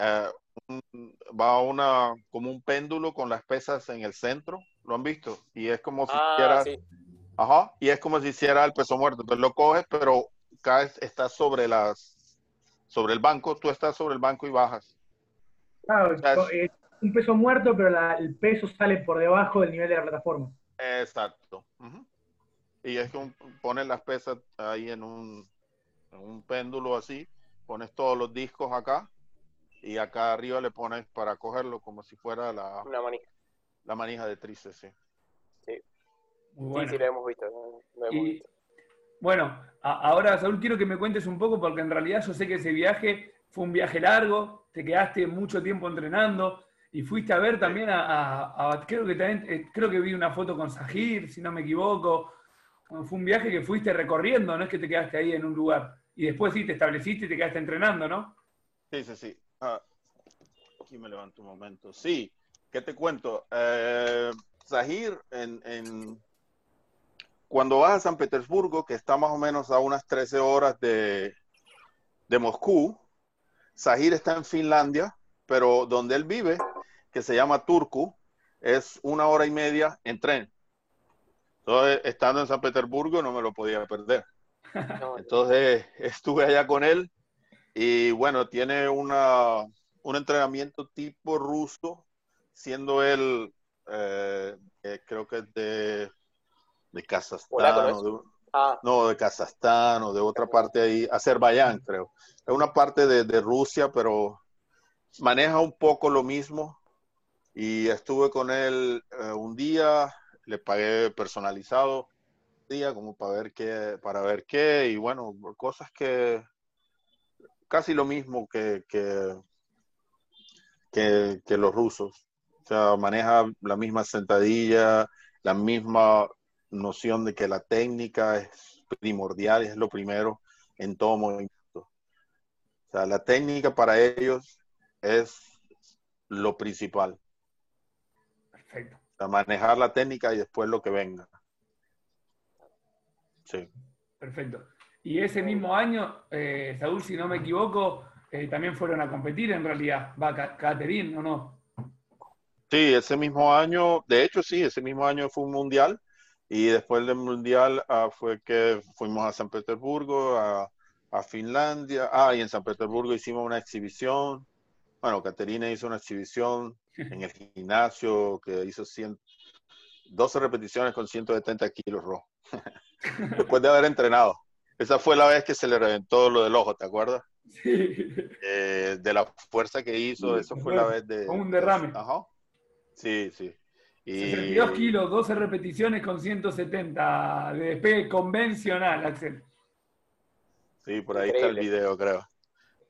eh, un- va una, como un péndulo con las pesas en el centro, ¿lo han visto? Y es como si Ah, hiciera, sí. ajá, y es como si hiciera el peso muerto. Entonces lo coges, pero caes, estás sobre las, sobre el banco, tú estás sobre el banco y bajas. Claro, sea, es un peso muerto, pero la- el peso sale por debajo del nivel de la plataforma. Exacto. Ujú. Y es que un- pones las pesas ahí en un, en un péndulo así, pones todos los discos acá y acá arriba le pones para cogerlo como si fuera la, Una manija. la manija de tríceps. sí. Muy Sí, bueno. sí, lo hemos visto. Lo hemos Y, visto. Bueno, ahora, Saúl, quiero que me cuentes un poco, porque en realidad yo sé que ese viaje fue un viaje largo, te quedaste mucho tiempo entrenando y fuiste a ver también a, a- a- creo que también, eh, creo que vi una foto con Sajir, si no me equivoco. Bueno, Fue un viaje que fuiste recorriendo, no es que te quedaste ahí en un lugar. Y después sí te estableciste y te quedaste entrenando, ¿no? Sí, sí, sí. Ah, aquí me levanto un momento. Sí, ¿qué te cuento? Eh, Zahir, en, en- cuando vas a San Petersburgo, que está más o menos a unas 13 horas de, de Moscú, Zahir está en Finlandia, pero donde él vive, que se llama Turku, es una hora y media en tren. Entonces, estando en San Petersburgo, no me lo podía perder. Entonces estuve allá con él y bueno, tiene una, un entrenamiento tipo ruso, siendo él, eh, eh, creo que es de, de Kazajstán, o de, ah. no, de Kazajstán o de otra parte ahí, Azerbaiyán creo. Es una parte de, de Rusia, pero maneja un poco lo mismo. Y estuve con él eh, un día, le pagué personalizado día como para ver qué, para ver qué, y bueno, cosas que casi lo mismo que, que, que, los rusos. O sea, maneja la misma sentadilla, la misma noción de que la técnica es primordial, es lo primero en todo movimiento. O sea, la técnica para ellos es lo principal. Perfecto. O sea, manejar la técnica y después lo que venga. Sí. Perfecto. Y ese mismo año, eh, Saúl, si no me equivoco, eh, también fueron a competir en realidad. Va Caterín, ¿o no? Sí, ese mismo año, de hecho sí, ese mismo año fue un mundial y después del mundial ah, fue que fuimos a San Petersburgo, a, Finlandia, ah, y en San Petersburgo hicimos una exhibición. Bueno, Caterina hizo una exhibición en el gimnasio que hizo 100, 12 repeticiones con 170 kilos rojo. Después de haber entrenado. Esa fue la vez que se le reventó lo del ojo, ¿te acuerdas? Sí. Eh, de la fuerza que hizo, eso fue la vez de... Con un derrame. Ajá. Sí, sí. Y... 62 kilos, 12 repeticiones con 170 de despegue convencional, Axel. Sí, por ahí está el video, creo.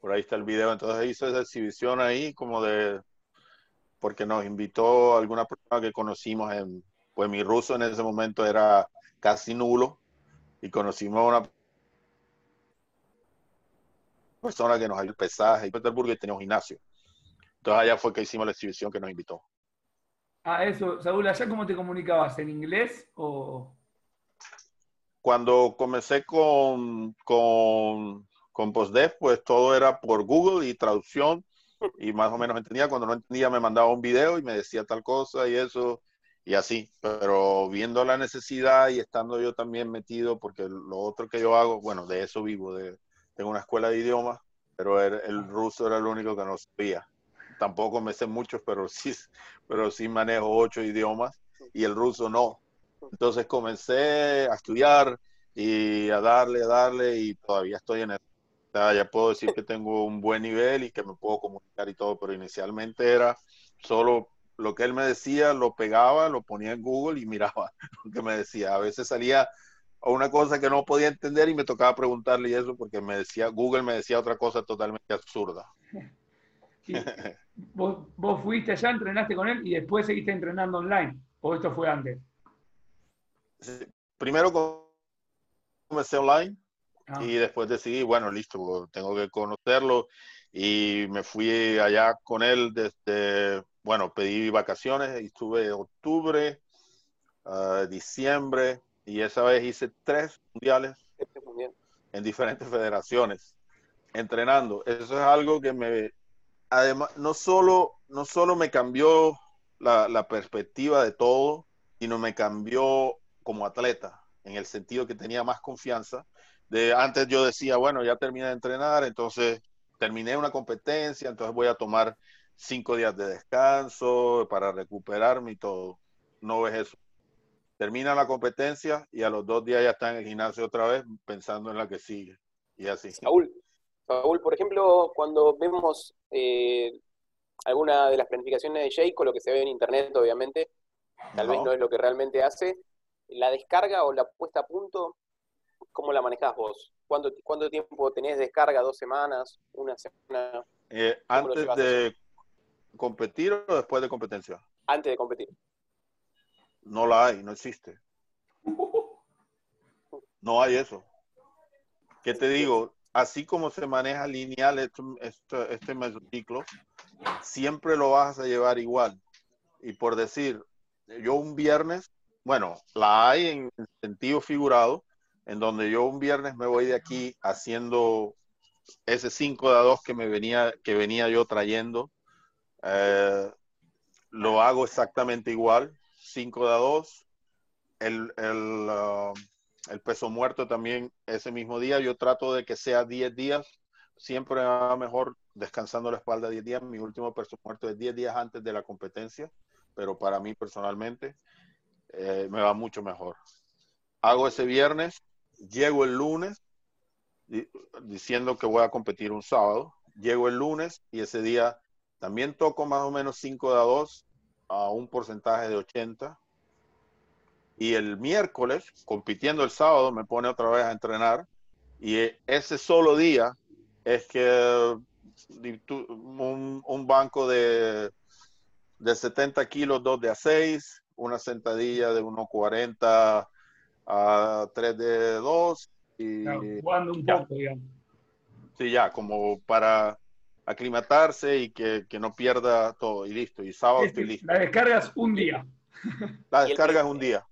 Por ahí está el video. Entonces hizo esa exhibición ahí como de... Porque nos invitó alguna persona que conocimos en... Pues mi ruso en ese momento era casi nulo y conocimos a una persona que nos ayudó el pesaje en Petersburgo y tenía un gimnasio. Entonces allá fue que hicimos la exhibición que nos invitó. Ah, eso. Saúl, ¿allá cómo te comunicabas? ¿En inglés o...? Cuando comencé con, con, con PostDev, pues todo era por Google y traducción y más o menos entendía. Cuando no entendía me mandaba un video y me decía tal cosa y eso y así, pero viendo la necesidad y estando yo también metido, porque lo otro que yo hago, bueno, de eso vivo, de, tengo una escuela de idiomas, pero el, ruso era lo único que no sabía. Tampoco me sé muchos, pero sí, pero sí manejo ocho idiomas y el ruso no. Entonces comencé a estudiar y a darle, a darle y todavía estoy en el... ya puedo decir que tengo un buen nivel y que me puedo comunicar y todo, pero inicialmente era solo lo que él me decía, lo pegaba, lo ponía en Google y miraba lo que me decía. A veces salía una cosa que no podía entender y me tocaba preguntarle eso porque me decía, Google me decía otra cosa totalmente absurda. ¿Vos, ¿Vos, fuiste allá, entrenaste con él y después seguiste entrenando online? ¿O esto fue antes? Primero comencé online ah. y después decidí, bueno, listo, tengo que conocerlo y me fui allá con él desde bueno, pedí vacaciones y estuve octubre, uh, diciembre, y esa vez hice tres mundiales en diferentes federaciones, entrenando. Eso es algo que me, además, no solo, no solo me cambió la, la perspectiva de todo, sino me cambió como atleta, en el sentido que tenía más confianza. De, antes yo decía, bueno, ya terminé de entrenar, entonces terminé una competencia, entonces voy a tomar cinco días de descanso para recuperarme y todo. No ves eso. Termina la competencia y a los dos días ya está en el gimnasio otra vez pensando en la que sigue. Y así. Saúl, Saúl por ejemplo, cuando vemos eh, alguna de las planificaciones de Jayco, lo que se ve en internet, obviamente, tal vez no es lo que realmente hace, la descarga o la puesta a punto, ¿cómo la manejás vos? ¿Cuánto, cuánto tiempo tenés descarga? ¿Dos semanas? ¿Una semana? Eh, antes de competir o después de competencia? Antes de competir. No la hay, no existe. No hay eso. ¿Qué te digo? Así como se maneja lineal este, este, este mesociclo, siempre lo vas a llevar igual. Y por decir, yo un viernes, bueno, la hay en sentido figurado, en donde yo un viernes me voy de aquí haciendo ese 5 de a 2 que me venía, que venía yo trayendo eh, lo hago exactamente igual, 5 de a 2. El, el, uh, el, peso muerto también ese mismo día. Yo trato de que sea 10 días, siempre va mejor descansando la espalda 10 días. Mi último peso muerto es 10 días antes de la competencia, pero para mí personalmente eh, me va mucho mejor. Hago ese viernes, llego el lunes diciendo que voy a competir un sábado, llego el lunes y ese día también toco más o menos 5 de a 2 a un porcentaje de 80. Y el miércoles, compitiendo el sábado, me pone otra vez a entrenar. Y ese solo día es que un, un banco de, de 70 kilos, 2 de a 6, una sentadilla de 1,40 a 3 de 2. Y jugando un poco, digamos. Sí, ya, como para aclimatarse y que, que, no pierda todo y listo. Y sábado estoy listo. La descargas un día. La descargas un día.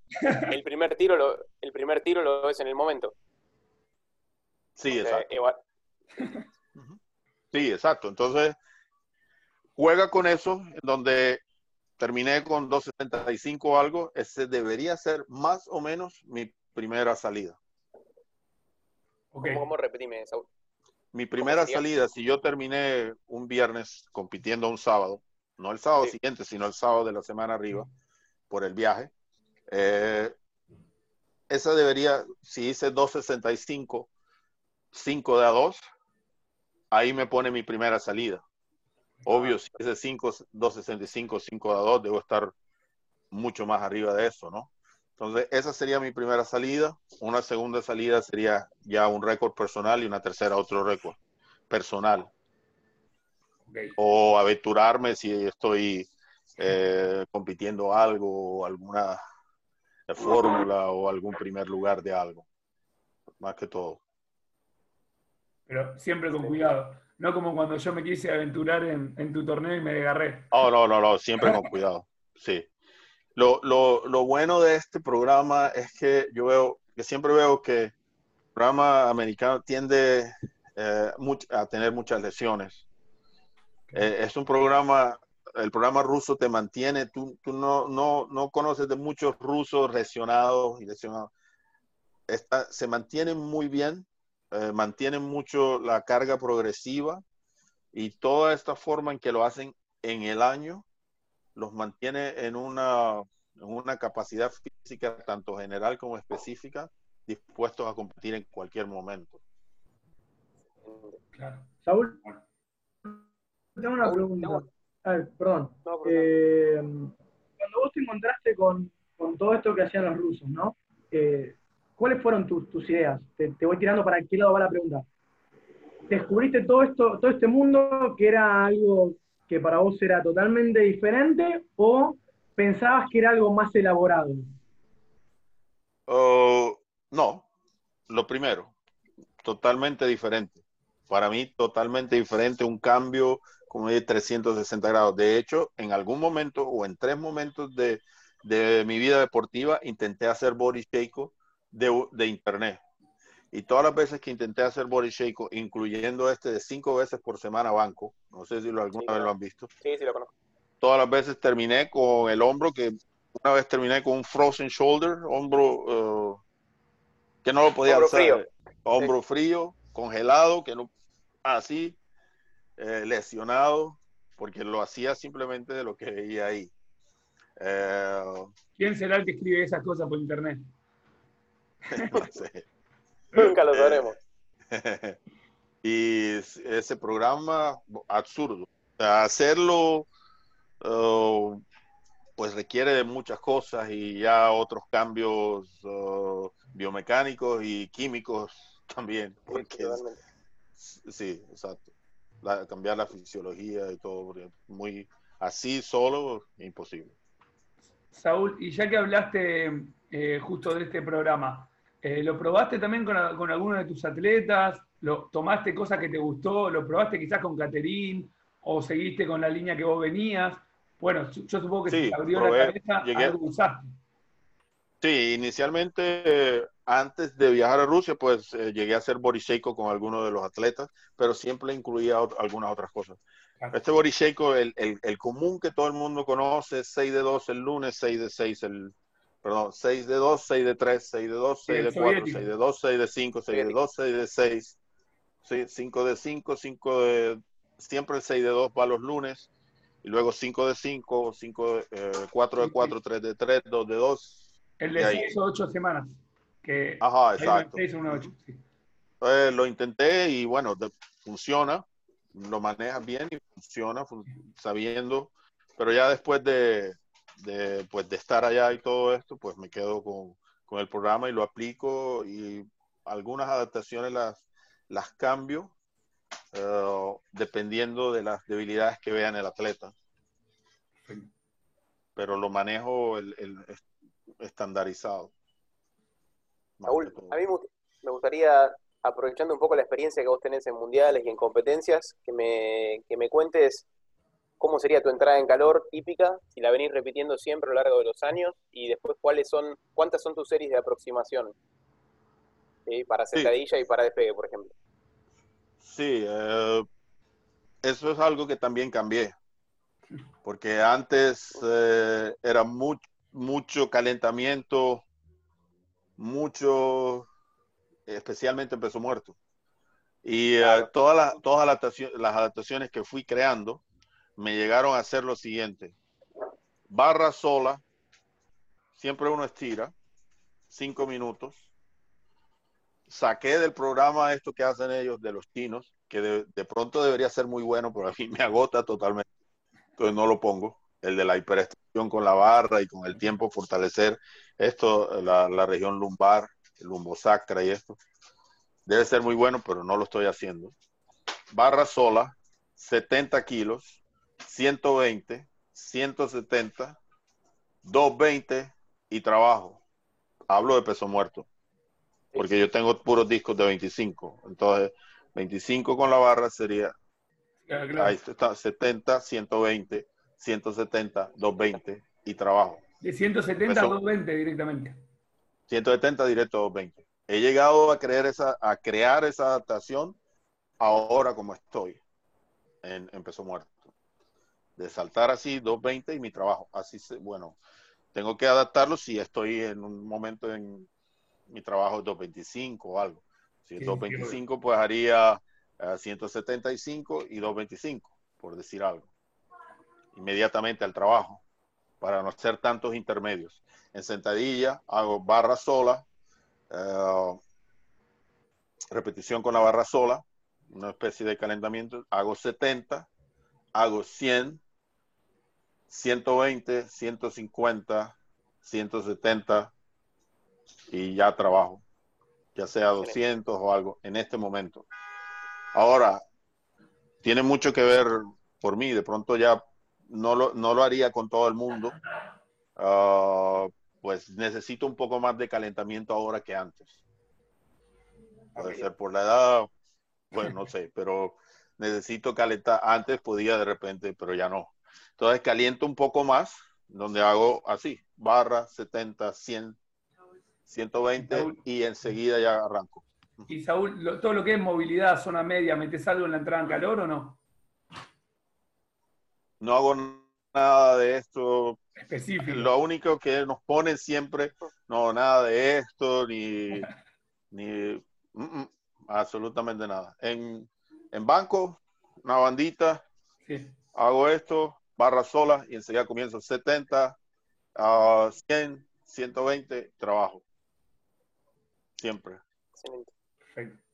El primer tiro lo, el primer tiro lo ves en el momento. Sí, exacto. Sí, exacto. Entonces, juega con eso, en donde terminé con 2.75 o algo, ese debería ser más o menos mi primera salida. Okay. ¿Cómo, cómo repetime, Saúl? Mi primera salida, si yo terminé un viernes compitiendo un sábado, no el sábado siguiente, sino el sábado de la semana arriba, por el viaje, eh, esa debería, si hice 2.65, 5 de a 2, ahí me pone mi primera salida. Obvio, si hice 5, 2.65, 5 de a 2, debo estar mucho más arriba de eso, ¿no? Entonces, esa sería mi primera salida. Una segunda salida sería ya un récord personal y una tercera otro récord personal. O aventurarme si estoy eh, compitiendo algo, alguna fórmula o algún primer lugar de algo. Más que todo. Pero siempre con cuidado. No como cuando yo me quise aventurar en, en tu torneo y me agarré. Oh, no, no, no, siempre con cuidado. Sí. Lo, lo, lo, bueno de este programa es que yo veo, que siempre veo que el programa americano tiende eh, a tener muchas lesiones. Eh, es un programa, el programa ruso te mantiene, tú, tú no, no, no, conoces de muchos rusos lesionados y lesionados. Está, se mantienen muy bien, eh, mantienen mucho la carga progresiva y toda esta forma en que lo hacen en el año los mantiene en una, en una capacidad física tanto general como específica, dispuestos a competir en cualquier momento. Claro. Saúl, tengo una pregunta. Perdón. Eh, cuando vos te encontraste con, con, todo esto que hacían los rusos, ¿no? Eh, ¿Cuáles fueron tus, tus ideas? Te, te, voy tirando para qué lado va la pregunta. ¿Descubriste todo esto, todo este mundo que era algo que para vos era totalmente diferente o pensabas que era algo más elaborado? Oh, no, lo primero, totalmente diferente. Para mí, totalmente diferente, un cambio como de 360 grados. De hecho, en algún momento o en tres momentos de, de mi vida deportiva, intenté hacer body shake de, de internet. Y todas las veces que intenté hacer body shake, incluyendo este de cinco veces por semana banco, no sé si lo, alguna vez lo han visto. Sí, sí, lo conozco. Todas las veces terminé con el hombro, que una vez terminé con un frozen shoulder, hombro uh, que no lo podía hombro hacer. Frío. Hombro sí. frío, congelado, que no, así, eh, lesionado, porque lo hacía simplemente de lo que veía ahí. Eh, ¿Quién será el que escribe esas cosas por internet? no sé. Nunca lo sabremos. y ese programa, absurdo. Hacerlo, uh, pues requiere de muchas cosas y ya otros cambios uh, biomecánicos y químicos también. Porque sí, sí exacto. La, cambiar la fisiología y todo, muy así solo, imposible. Saúl, y ya que hablaste eh, justo de este programa, eh, ¿Lo probaste también con, con, alguno de tus atletas? ¿Lo, ¿Tomaste cosas que te gustó? ¿Lo probaste quizás con Caterín? ¿O seguiste con la línea que vos venías? Bueno, yo supongo que sí, te abrió probé, la cabeza, llegué, algo usaste. Sí, inicialmente, antes de viajar a Rusia, pues eh, llegué a hacer shake con algunos de los atletas, pero siempre incluía ot algunas otras cosas. Claro. Este shake, el, el, el, común que todo el mundo conoce, 6 de 2 el lunes, 6 de 6 el, perdón, 6 de 2, 6 de 3, 6 de 2, 6 de 4, 6 de 2, 6 de 5, 6 de 2, 6 de 6. Sí, 5 de 5, 5 de... Siempre el 6 de 2 va los lunes. Y luego 5 de 5, 5 eh, 4 de 4, 3 de 3, 2 de 2. El de 6 o 8 semanas. Que Ajá, exacto. 6 1 8, sí. Eh, lo intenté y bueno, de, funciona, lo manejas bien y funciona, fun sabiendo, pero ya después de, de, pues, de estar allá y todo esto, pues me quedo con, con el programa y lo aplico y algunas adaptaciones las, las cambio uh, dependiendo de las debilidades que vea en el atleta. Pero lo manejo el, el estandarizado. Saúl, a mí me gustaría, aprovechando un poco la experiencia que vos tenés en mundiales y en competencias, que me, que me cuentes cómo sería tu entrada en calor típica, si la venís repitiendo siempre a lo largo de los años, y después cuáles son, cuántas son tus series de aproximación ¿sí? para sentadilla sí. y para despegue, por ejemplo. Sí, eh, eso es algo que también cambié, porque antes eh, era mucho, mucho calentamiento, mucho, especialmente en peso muerto. Y claro. uh, todas, las, todas las, adaptaciones, las adaptaciones que fui creando me llegaron a hacer lo siguiente. Barra sola, siempre uno estira, cinco minutos. Saqué del programa esto que hacen ellos de los chinos, que de, de pronto debería ser muy bueno, pero a mí me agota totalmente. Entonces no lo pongo. El de la hiperextensión con la barra y con el tiempo fortalecer esto, la, la región lumbar, el lumbosacra y esto. Debe ser muy bueno, pero no lo estoy haciendo. Barra sola, 70 kilos, 120, 170, 220 y trabajo. Hablo de peso muerto, porque yo tengo puros discos de 25. Entonces, 25 con la barra sería ahí está 70, 120, 170, 220 y trabajo. De 170 peso, a 220 directamente. 170 directo a 220. He llegado a creer esa, a crear esa adaptación ahora como estoy en, peso muerto de saltar así 220 y mi trabajo. Así, se, bueno, tengo que adaptarlo si estoy en un momento en mi trabajo 225 o algo. Si es 225, pues haría uh, 175 y 225, por decir algo. Inmediatamente al trabajo, para no hacer tantos intermedios. En sentadilla hago barra sola, uh, repetición con la barra sola, una especie de calentamiento, hago 70, hago 100, 120, 150, 170 y ya trabajo, ya sea 200 o algo en este momento. Ahora, tiene mucho que ver por mí, de pronto ya no lo, no lo haría con todo el mundo, uh, pues necesito un poco más de calentamiento ahora que antes. Puede ser por la edad, bueno, no sé, pero necesito calentar. Antes podía de repente, pero ya no. Entonces caliento un poco más, donde hago así, barra, 70, 100, 120 Saúl, y enseguida ya arranco. Y Saúl, lo, todo lo que es movilidad, zona media, ¿metes algo en la entrada en calor o no? No hago nada de esto. Específico. Lo único que nos ponen siempre, no, nada de esto, ni, ni mm, mm, absolutamente nada. En, en banco, una bandita, sí. hago esto, barra sola y enseguida comienzo 70, uh, 100, 120, trabajo. Siempre. Excelente.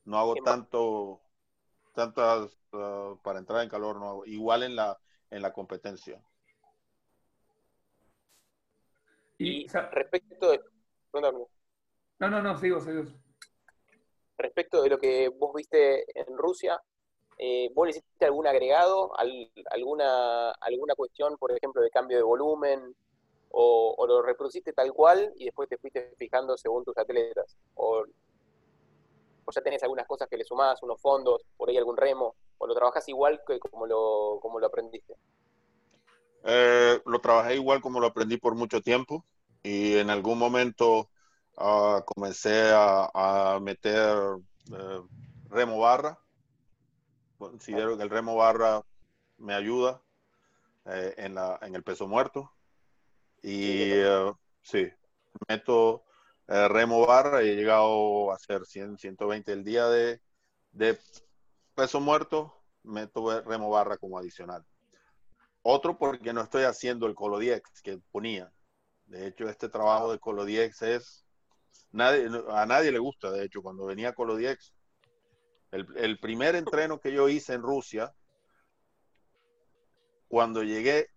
No hago tanto, tantas uh, para entrar en calor, no hago. Igual en la, en la competencia. Y respecto de... No, no, no, sigo, sigo. Respecto de lo que vos viste en Rusia, eh, ¿vos le hiciste algún agregado, al, alguna, alguna cuestión, por ejemplo, de cambio de volumen, o, o, lo reproduciste tal cual y después te fuiste fijando según tus atletas? O, o ya tenés algunas cosas que le sumás, unos fondos, por ahí algún remo, o lo trabajas igual que como lo, como lo aprendiste? Eh, lo trabajé igual como lo aprendí por mucho tiempo y en algún momento uh, comencé a, a meter uh, remo barra considero que el remo barra me ayuda eh, en, la, en, el peso muerto. Y uh, sí, meto eh, remo barra y he llegado a hacer 100, 120 el día de, de peso muerto, meto remo barra como adicional. Otro porque no estoy haciendo el Colodiex que ponía. De hecho, este trabajo de Colodiex es... A nadie le gusta, de hecho, cuando venía Colodiex. El, el primer entreno que yo hice en Rusia, cuando llegué,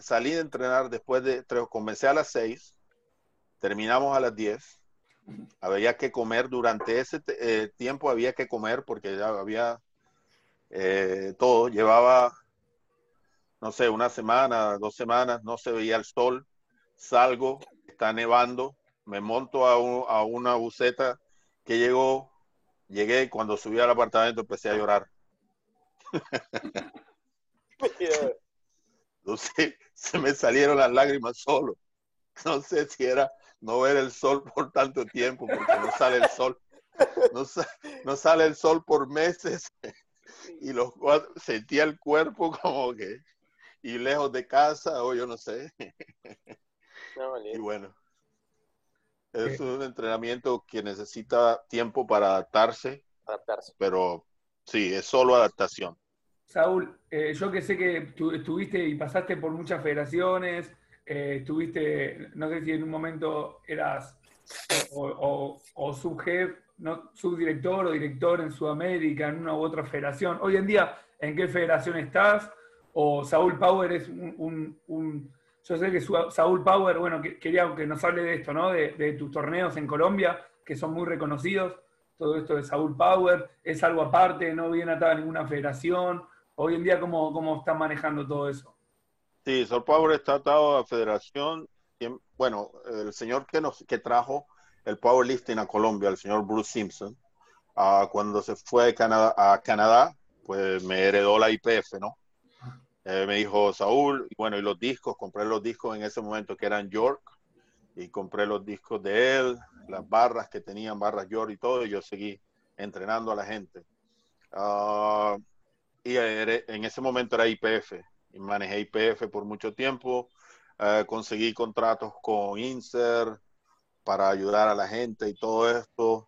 salí de entrenar después de, comencé a las 6, terminamos a las 10, había que comer durante ese eh, tiempo, había que comer porque ya había eh, todo, llevaba, no sé, una semana, dos semanas, no se veía el sol, salgo, está nevando, me monto a, una buceta que llegó, llegué y cuando subí al apartamento empecé a llorar. No sé, se me salieron las lágrimas solo. No sé si era no ver el sol por tanto tiempo, porque no sale el sol. No, sale el sol por meses. Y los sentía el cuerpo como que, y lejos de casa, o yo no sé. y bueno, es un entrenamiento que necesita tiempo para adaptarse. Adaptarse. Pero sí, es solo adaptación. Saúl, eh, yo que sé que estuviste y pasaste por muchas federaciones, eh, estuviste, no sé si en un momento eras o, subjefe, no, subdirector o director en Sudamérica, en una u otra federación. Hoy en día, ¿en qué federación estás? O Saúl Power es un, yo sé que Saúl Power, bueno, quería que nos hable de esto, ¿no? De, tus torneos en Colombia, que son muy reconocidos. Todo esto de Saúl Power, es algo aparte, no viene atado a ninguna federación. Hoy en día, ¿cómo, cómo manejando todo eso? Sí, Sol Power está atado a federación. Bueno, el señor que, nos, que trajo el powerlifting a Colombia, el señor Bruce Simpson, uh, cuando se fue a Canadá, a Canadá, pues me heredó la IPF, ¿no? Eh, me dijo Saúl, y bueno, y los discos, compré los discos en ese momento que eran York, y compré los discos de él, las barras que tenían barras York y todo, y yo seguí entrenando a la gente. Uh, y en ese momento era IPF. Y manejé IPF por mucho tiempo. Eh, conseguí contratos con INSER para ayudar a la gente y todo esto.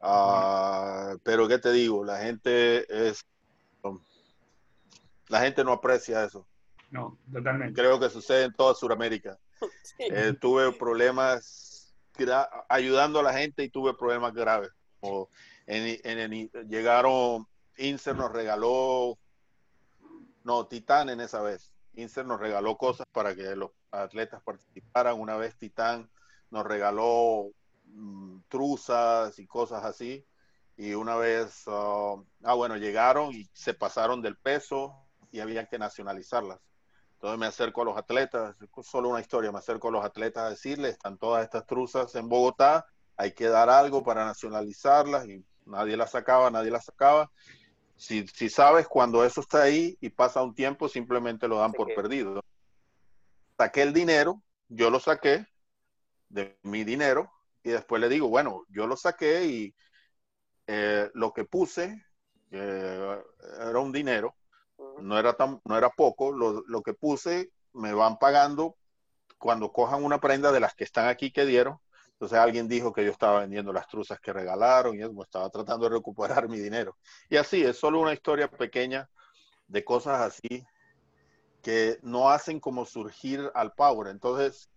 Ah, pero qué te digo, la gente es la gente no aprecia eso. No, totalmente. Creo que sucede en toda Sudamérica. Eh, tuve problemas ayudando a la gente y tuve problemas graves. O llegaron Inser nos regaló, no, Titán en esa vez. Inser nos regaló cosas para que los atletas participaran. Una vez Titán nos regaló mm, truzas y cosas así. Y una vez, uh, ah, bueno, llegaron y se pasaron del peso y había que nacionalizarlas. Entonces me acerco a los atletas, solo una historia, me acerco a los atletas a decirles, están todas estas truzas en Bogotá, hay que dar algo para nacionalizarlas y nadie las sacaba, nadie las sacaba. Si, si sabes cuando eso está ahí y pasa un tiempo, simplemente lo dan por perdido. Saqué el dinero, yo lo saqué de mi dinero y después le digo, bueno, yo lo saqué y eh, lo que puse eh, era un dinero, no era, tan, no era poco, lo, lo que puse me van pagando cuando cojan una prenda de las que están aquí que dieron, entonces alguien dijo que yo estaba vendiendo las truzas que regalaron y eso, estaba tratando de recuperar mi dinero. Y así, es solo una historia pequeña de cosas así que no hacen como surgir al Power. Entonces,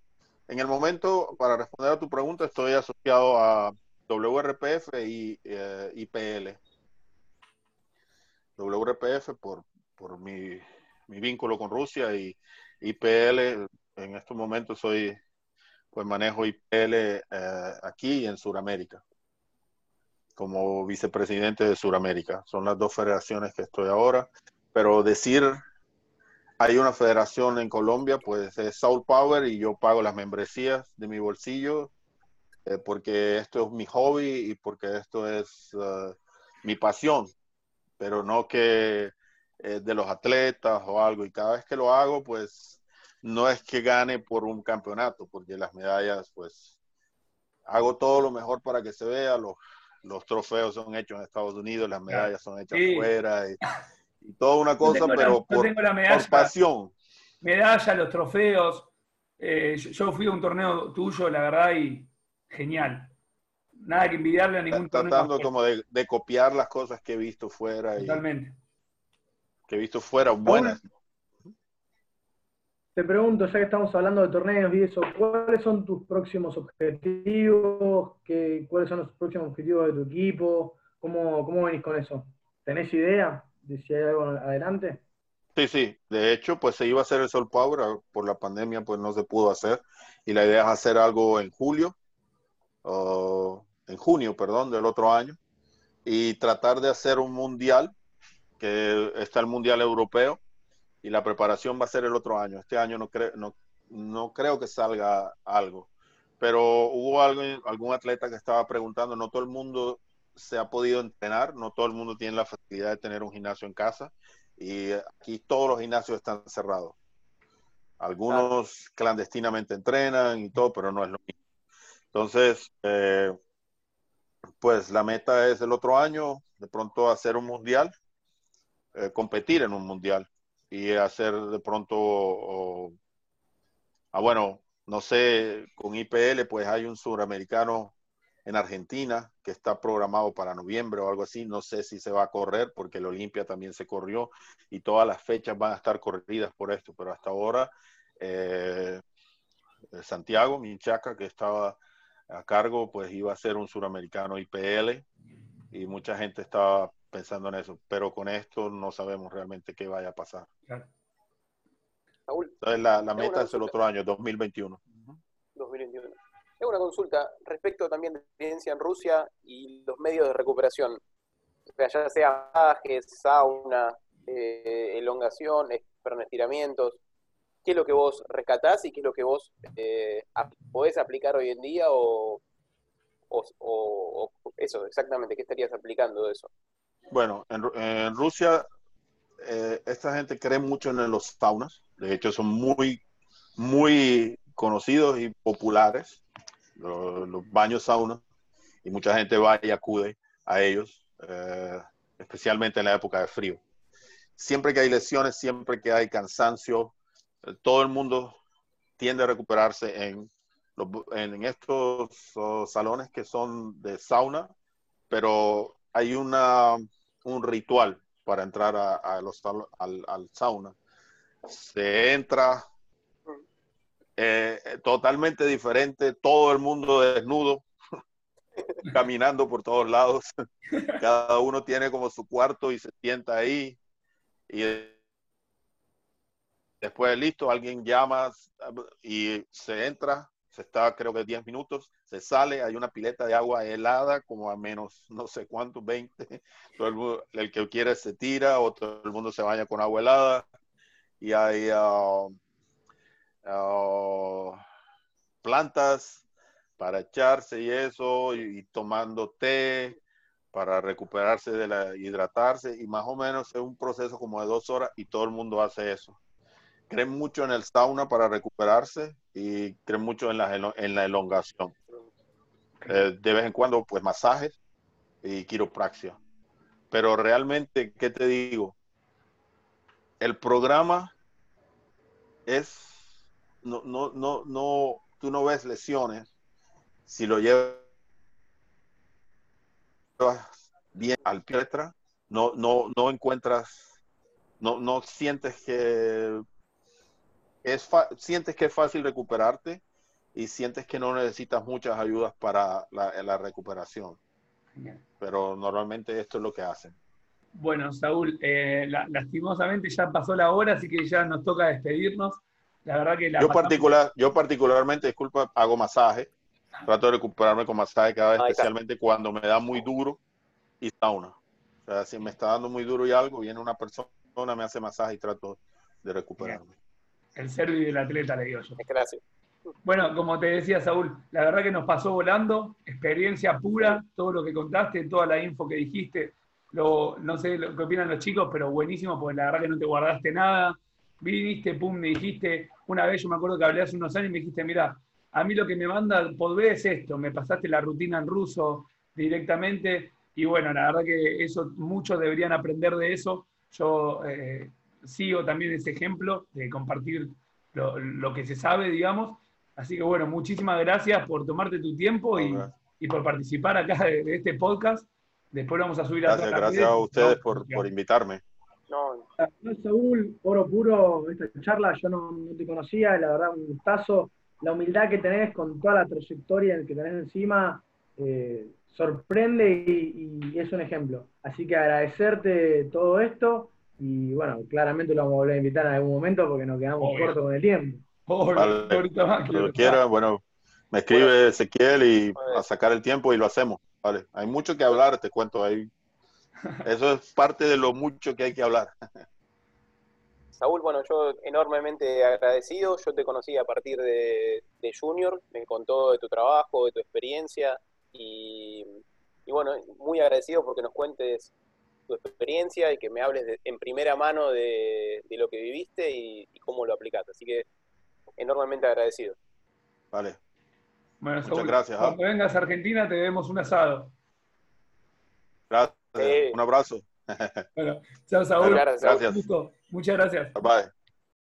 en el momento, para responder a tu pregunta, estoy asociado a WRPF y eh, IPL. WRPF por, por mi, mi vínculo con Rusia y IPL, en estos momentos soy pues manejo IPL eh, aquí en Sudamérica, como vicepresidente de Sudamérica. Son las dos federaciones que estoy ahora, pero decir hay una federación en Colombia, pues es Soul Power y yo pago las membresías de mi bolsillo eh, porque esto es mi hobby y porque esto es uh, mi pasión, pero no que eh, de los atletas o algo. Y cada vez que lo hago, pues no es que gane por un campeonato, porque las medallas, pues, hago todo lo mejor para que se vea, los, los trofeos son hechos en Estados Unidos, las medallas son hechas fuera, y, toda una cosa, pero por, pasión. Medalla, los trofeos. Eh, yo, fui a un torneo tuyo, la verdad, y genial. nada que envidiarle a ningún Tratando como de, copiar las cosas que he visto fuera. Totalmente. que he visto fuera buenas. Te pregunto, ya que estamos hablando de torneos y eso, ¿cuáles son tus próximos objetivos? ¿Qué, ¿Cuáles son los próximos objetivos de tu equipo? ¿Cómo, ¿Cómo venís con eso? ¿Tenés idea si algo adelante? Sí, sí. De hecho, pues se iba a hacer el Sol Power, ah, por la pandemia pues no se pudo hacer. Y la idea es hacer algo en julio, o en junio, perdón, del otro año. Y tratar de hacer un mundial, que está el mundial europeo, y la preparación va a ser el otro año. Este año no, creo no, no creo que salga algo, pero hubo algún atleta que estaba preguntando, no todo el mundo se ha podido entrenar, no todo el mundo tiene la facilidad de tener un gimnasio en casa y aquí todos los gimnasios están cerrados. Algunos clandestinamente entrenan y todo, pero no es lo mismo. Entonces, eh, pues la meta es el otro año, de pronto hacer un mundial, eh, competir en un mundial y hacer de pronto, ah, bueno, no sé, con IPL pues hay un suramericano en Argentina que está programado para noviembre o algo así. No sé si se va a correr porque el Olimpia también se corrió y todas las fechas van a estar corridas por esto, pero hasta ahora eh, Santiago Minchaca, que estaba a cargo, pues iba a ser un suramericano IPL y mucha gente estaba pensando en eso, pero con esto no sabemos realmente qué vaya a pasar. Entonces la, meta es el otro año, 2021. 2021. Tengo una consulta respecto también de experiencia en Rusia y los medios de recuperación. ya sea bajes, sauna, eh, elongación, estiramientos. ¿Qué es lo que vos rescatás y qué es lo que vos eh, podés aplicar hoy en día o, o, eso, exactamente, ¿qué estarías aplicando de eso? Bueno, en, Rusia eh, esta gente cree mucho en los saunas. De hecho, son muy, muy conocidos y populares los, baños saunas. Y mucha gente va y acude a ellos, eh, especialmente en la época de frío. Siempre que hay lesiones, siempre que hay cansancio, eh, todo el mundo tiende a recuperarse en, en estos oh, salones que son de sauna, pero hay una un ritual para entrar a, los, al, sauna. Se entra eh, totalmente diferente, todo el mundo desnudo, caminando por todos lados. Cada uno tiene como su cuarto y se sienta ahí. Y después, listo, alguien llama y se entra se está creo que 10 minutos, se sale, hay una pileta de agua helada como a menos no sé cuánto, 20, todo el, que quiere se tira o todo el mundo se baña con agua helada y hay uh, plantas para echarse y eso y, tomando té para recuperarse de la hidratarse y más o menos es un proceso como de dos horas y todo el mundo hace eso creen mucho en el sauna para recuperarse y creen mucho en la, en la elongación. Eh, de vez en cuando, pues masajes y quiropraxia. Pero realmente, ¿qué te digo? El programa es, no, no, no, no, tú no ves lesiones si lo llevas bien al pietra, no, no, no encuentras, no, no sientes que es sientes que es fácil recuperarte y sientes que no necesitas muchas ayudas para la, recuperación. Pero normalmente esto es lo que hacen. Bueno, Saúl, eh, lastimosamente ya pasó la hora, así que ya nos toca despedirnos. La verdad que yo, particular, yo particularmente, disculpa, hago masaje. Trato de recuperarme con masaje cada vez, especialmente cuando me da muy duro y sauna. O sea, si me está dando muy duro y algo, viene una persona, me hace masaje y trato de recuperarme. El servi del atleta, le digo yo. Gracias. Bueno, como te decía Saúl, la verdad que nos pasó volando, experiencia pura, todo lo que contaste, toda la info que dijiste, lo, no sé lo que opinan los chicos, pero buenísimo, porque la verdad que no te guardaste nada, viniste, pum, me dijiste, una vez yo me acuerdo que hablé hace unos años y me dijiste, mira, a mí lo que me manda poder es esto, me pasaste la rutina en ruso directamente, y bueno, la verdad que eso, muchos deberían aprender de eso, yo... Eh, sigo también ese ejemplo de compartir lo, que se sabe, digamos. Así que bueno, muchísimas gracias por tomarte tu tiempo y, y por participar acá de, de este podcast. Después lo vamos a subir a Gracias, todas las gracias a ustedes por, por invitarme. No, No, Saúl, oro puro, esta charla, yo no, no te conocía, la verdad, un gustazo. La humildad que tenés con toda la trayectoria que tenés encima eh, sorprende y, y es un ejemplo. Así que agradecerte todo esto y bueno, claramente lo vamos a volver a invitar en algún momento porque nos quedamos Obvio. cortos con el tiempo. Vale. ahorita más, quiera, bueno, me escribe Ezequiel y Vale. a sacar el tiempo y lo hacemos. Vale, hay mucho que hablar, te cuento ahí. Eso es parte de lo mucho que hay que hablar. Saúl, bueno, yo enormemente agradecido. Yo te conocí a partir de, de Junior, me contó de tu trabajo, de tu experiencia y, y bueno, muy agradecido porque nos cuentes tu experiencia y que me hables de- en primera mano de, de lo que viviste y, y cómo lo aplicaste. Así que enormemente agradecido. Vale, Bueno, Muchas Saúl, gracias, ¿ah? Cuando vengas a Argentina te debemos un asado. gracias. Sí. Un abrazo. Bueno, chao Saúl. Gracias. Gracias. Muchas gracias. Bye bye.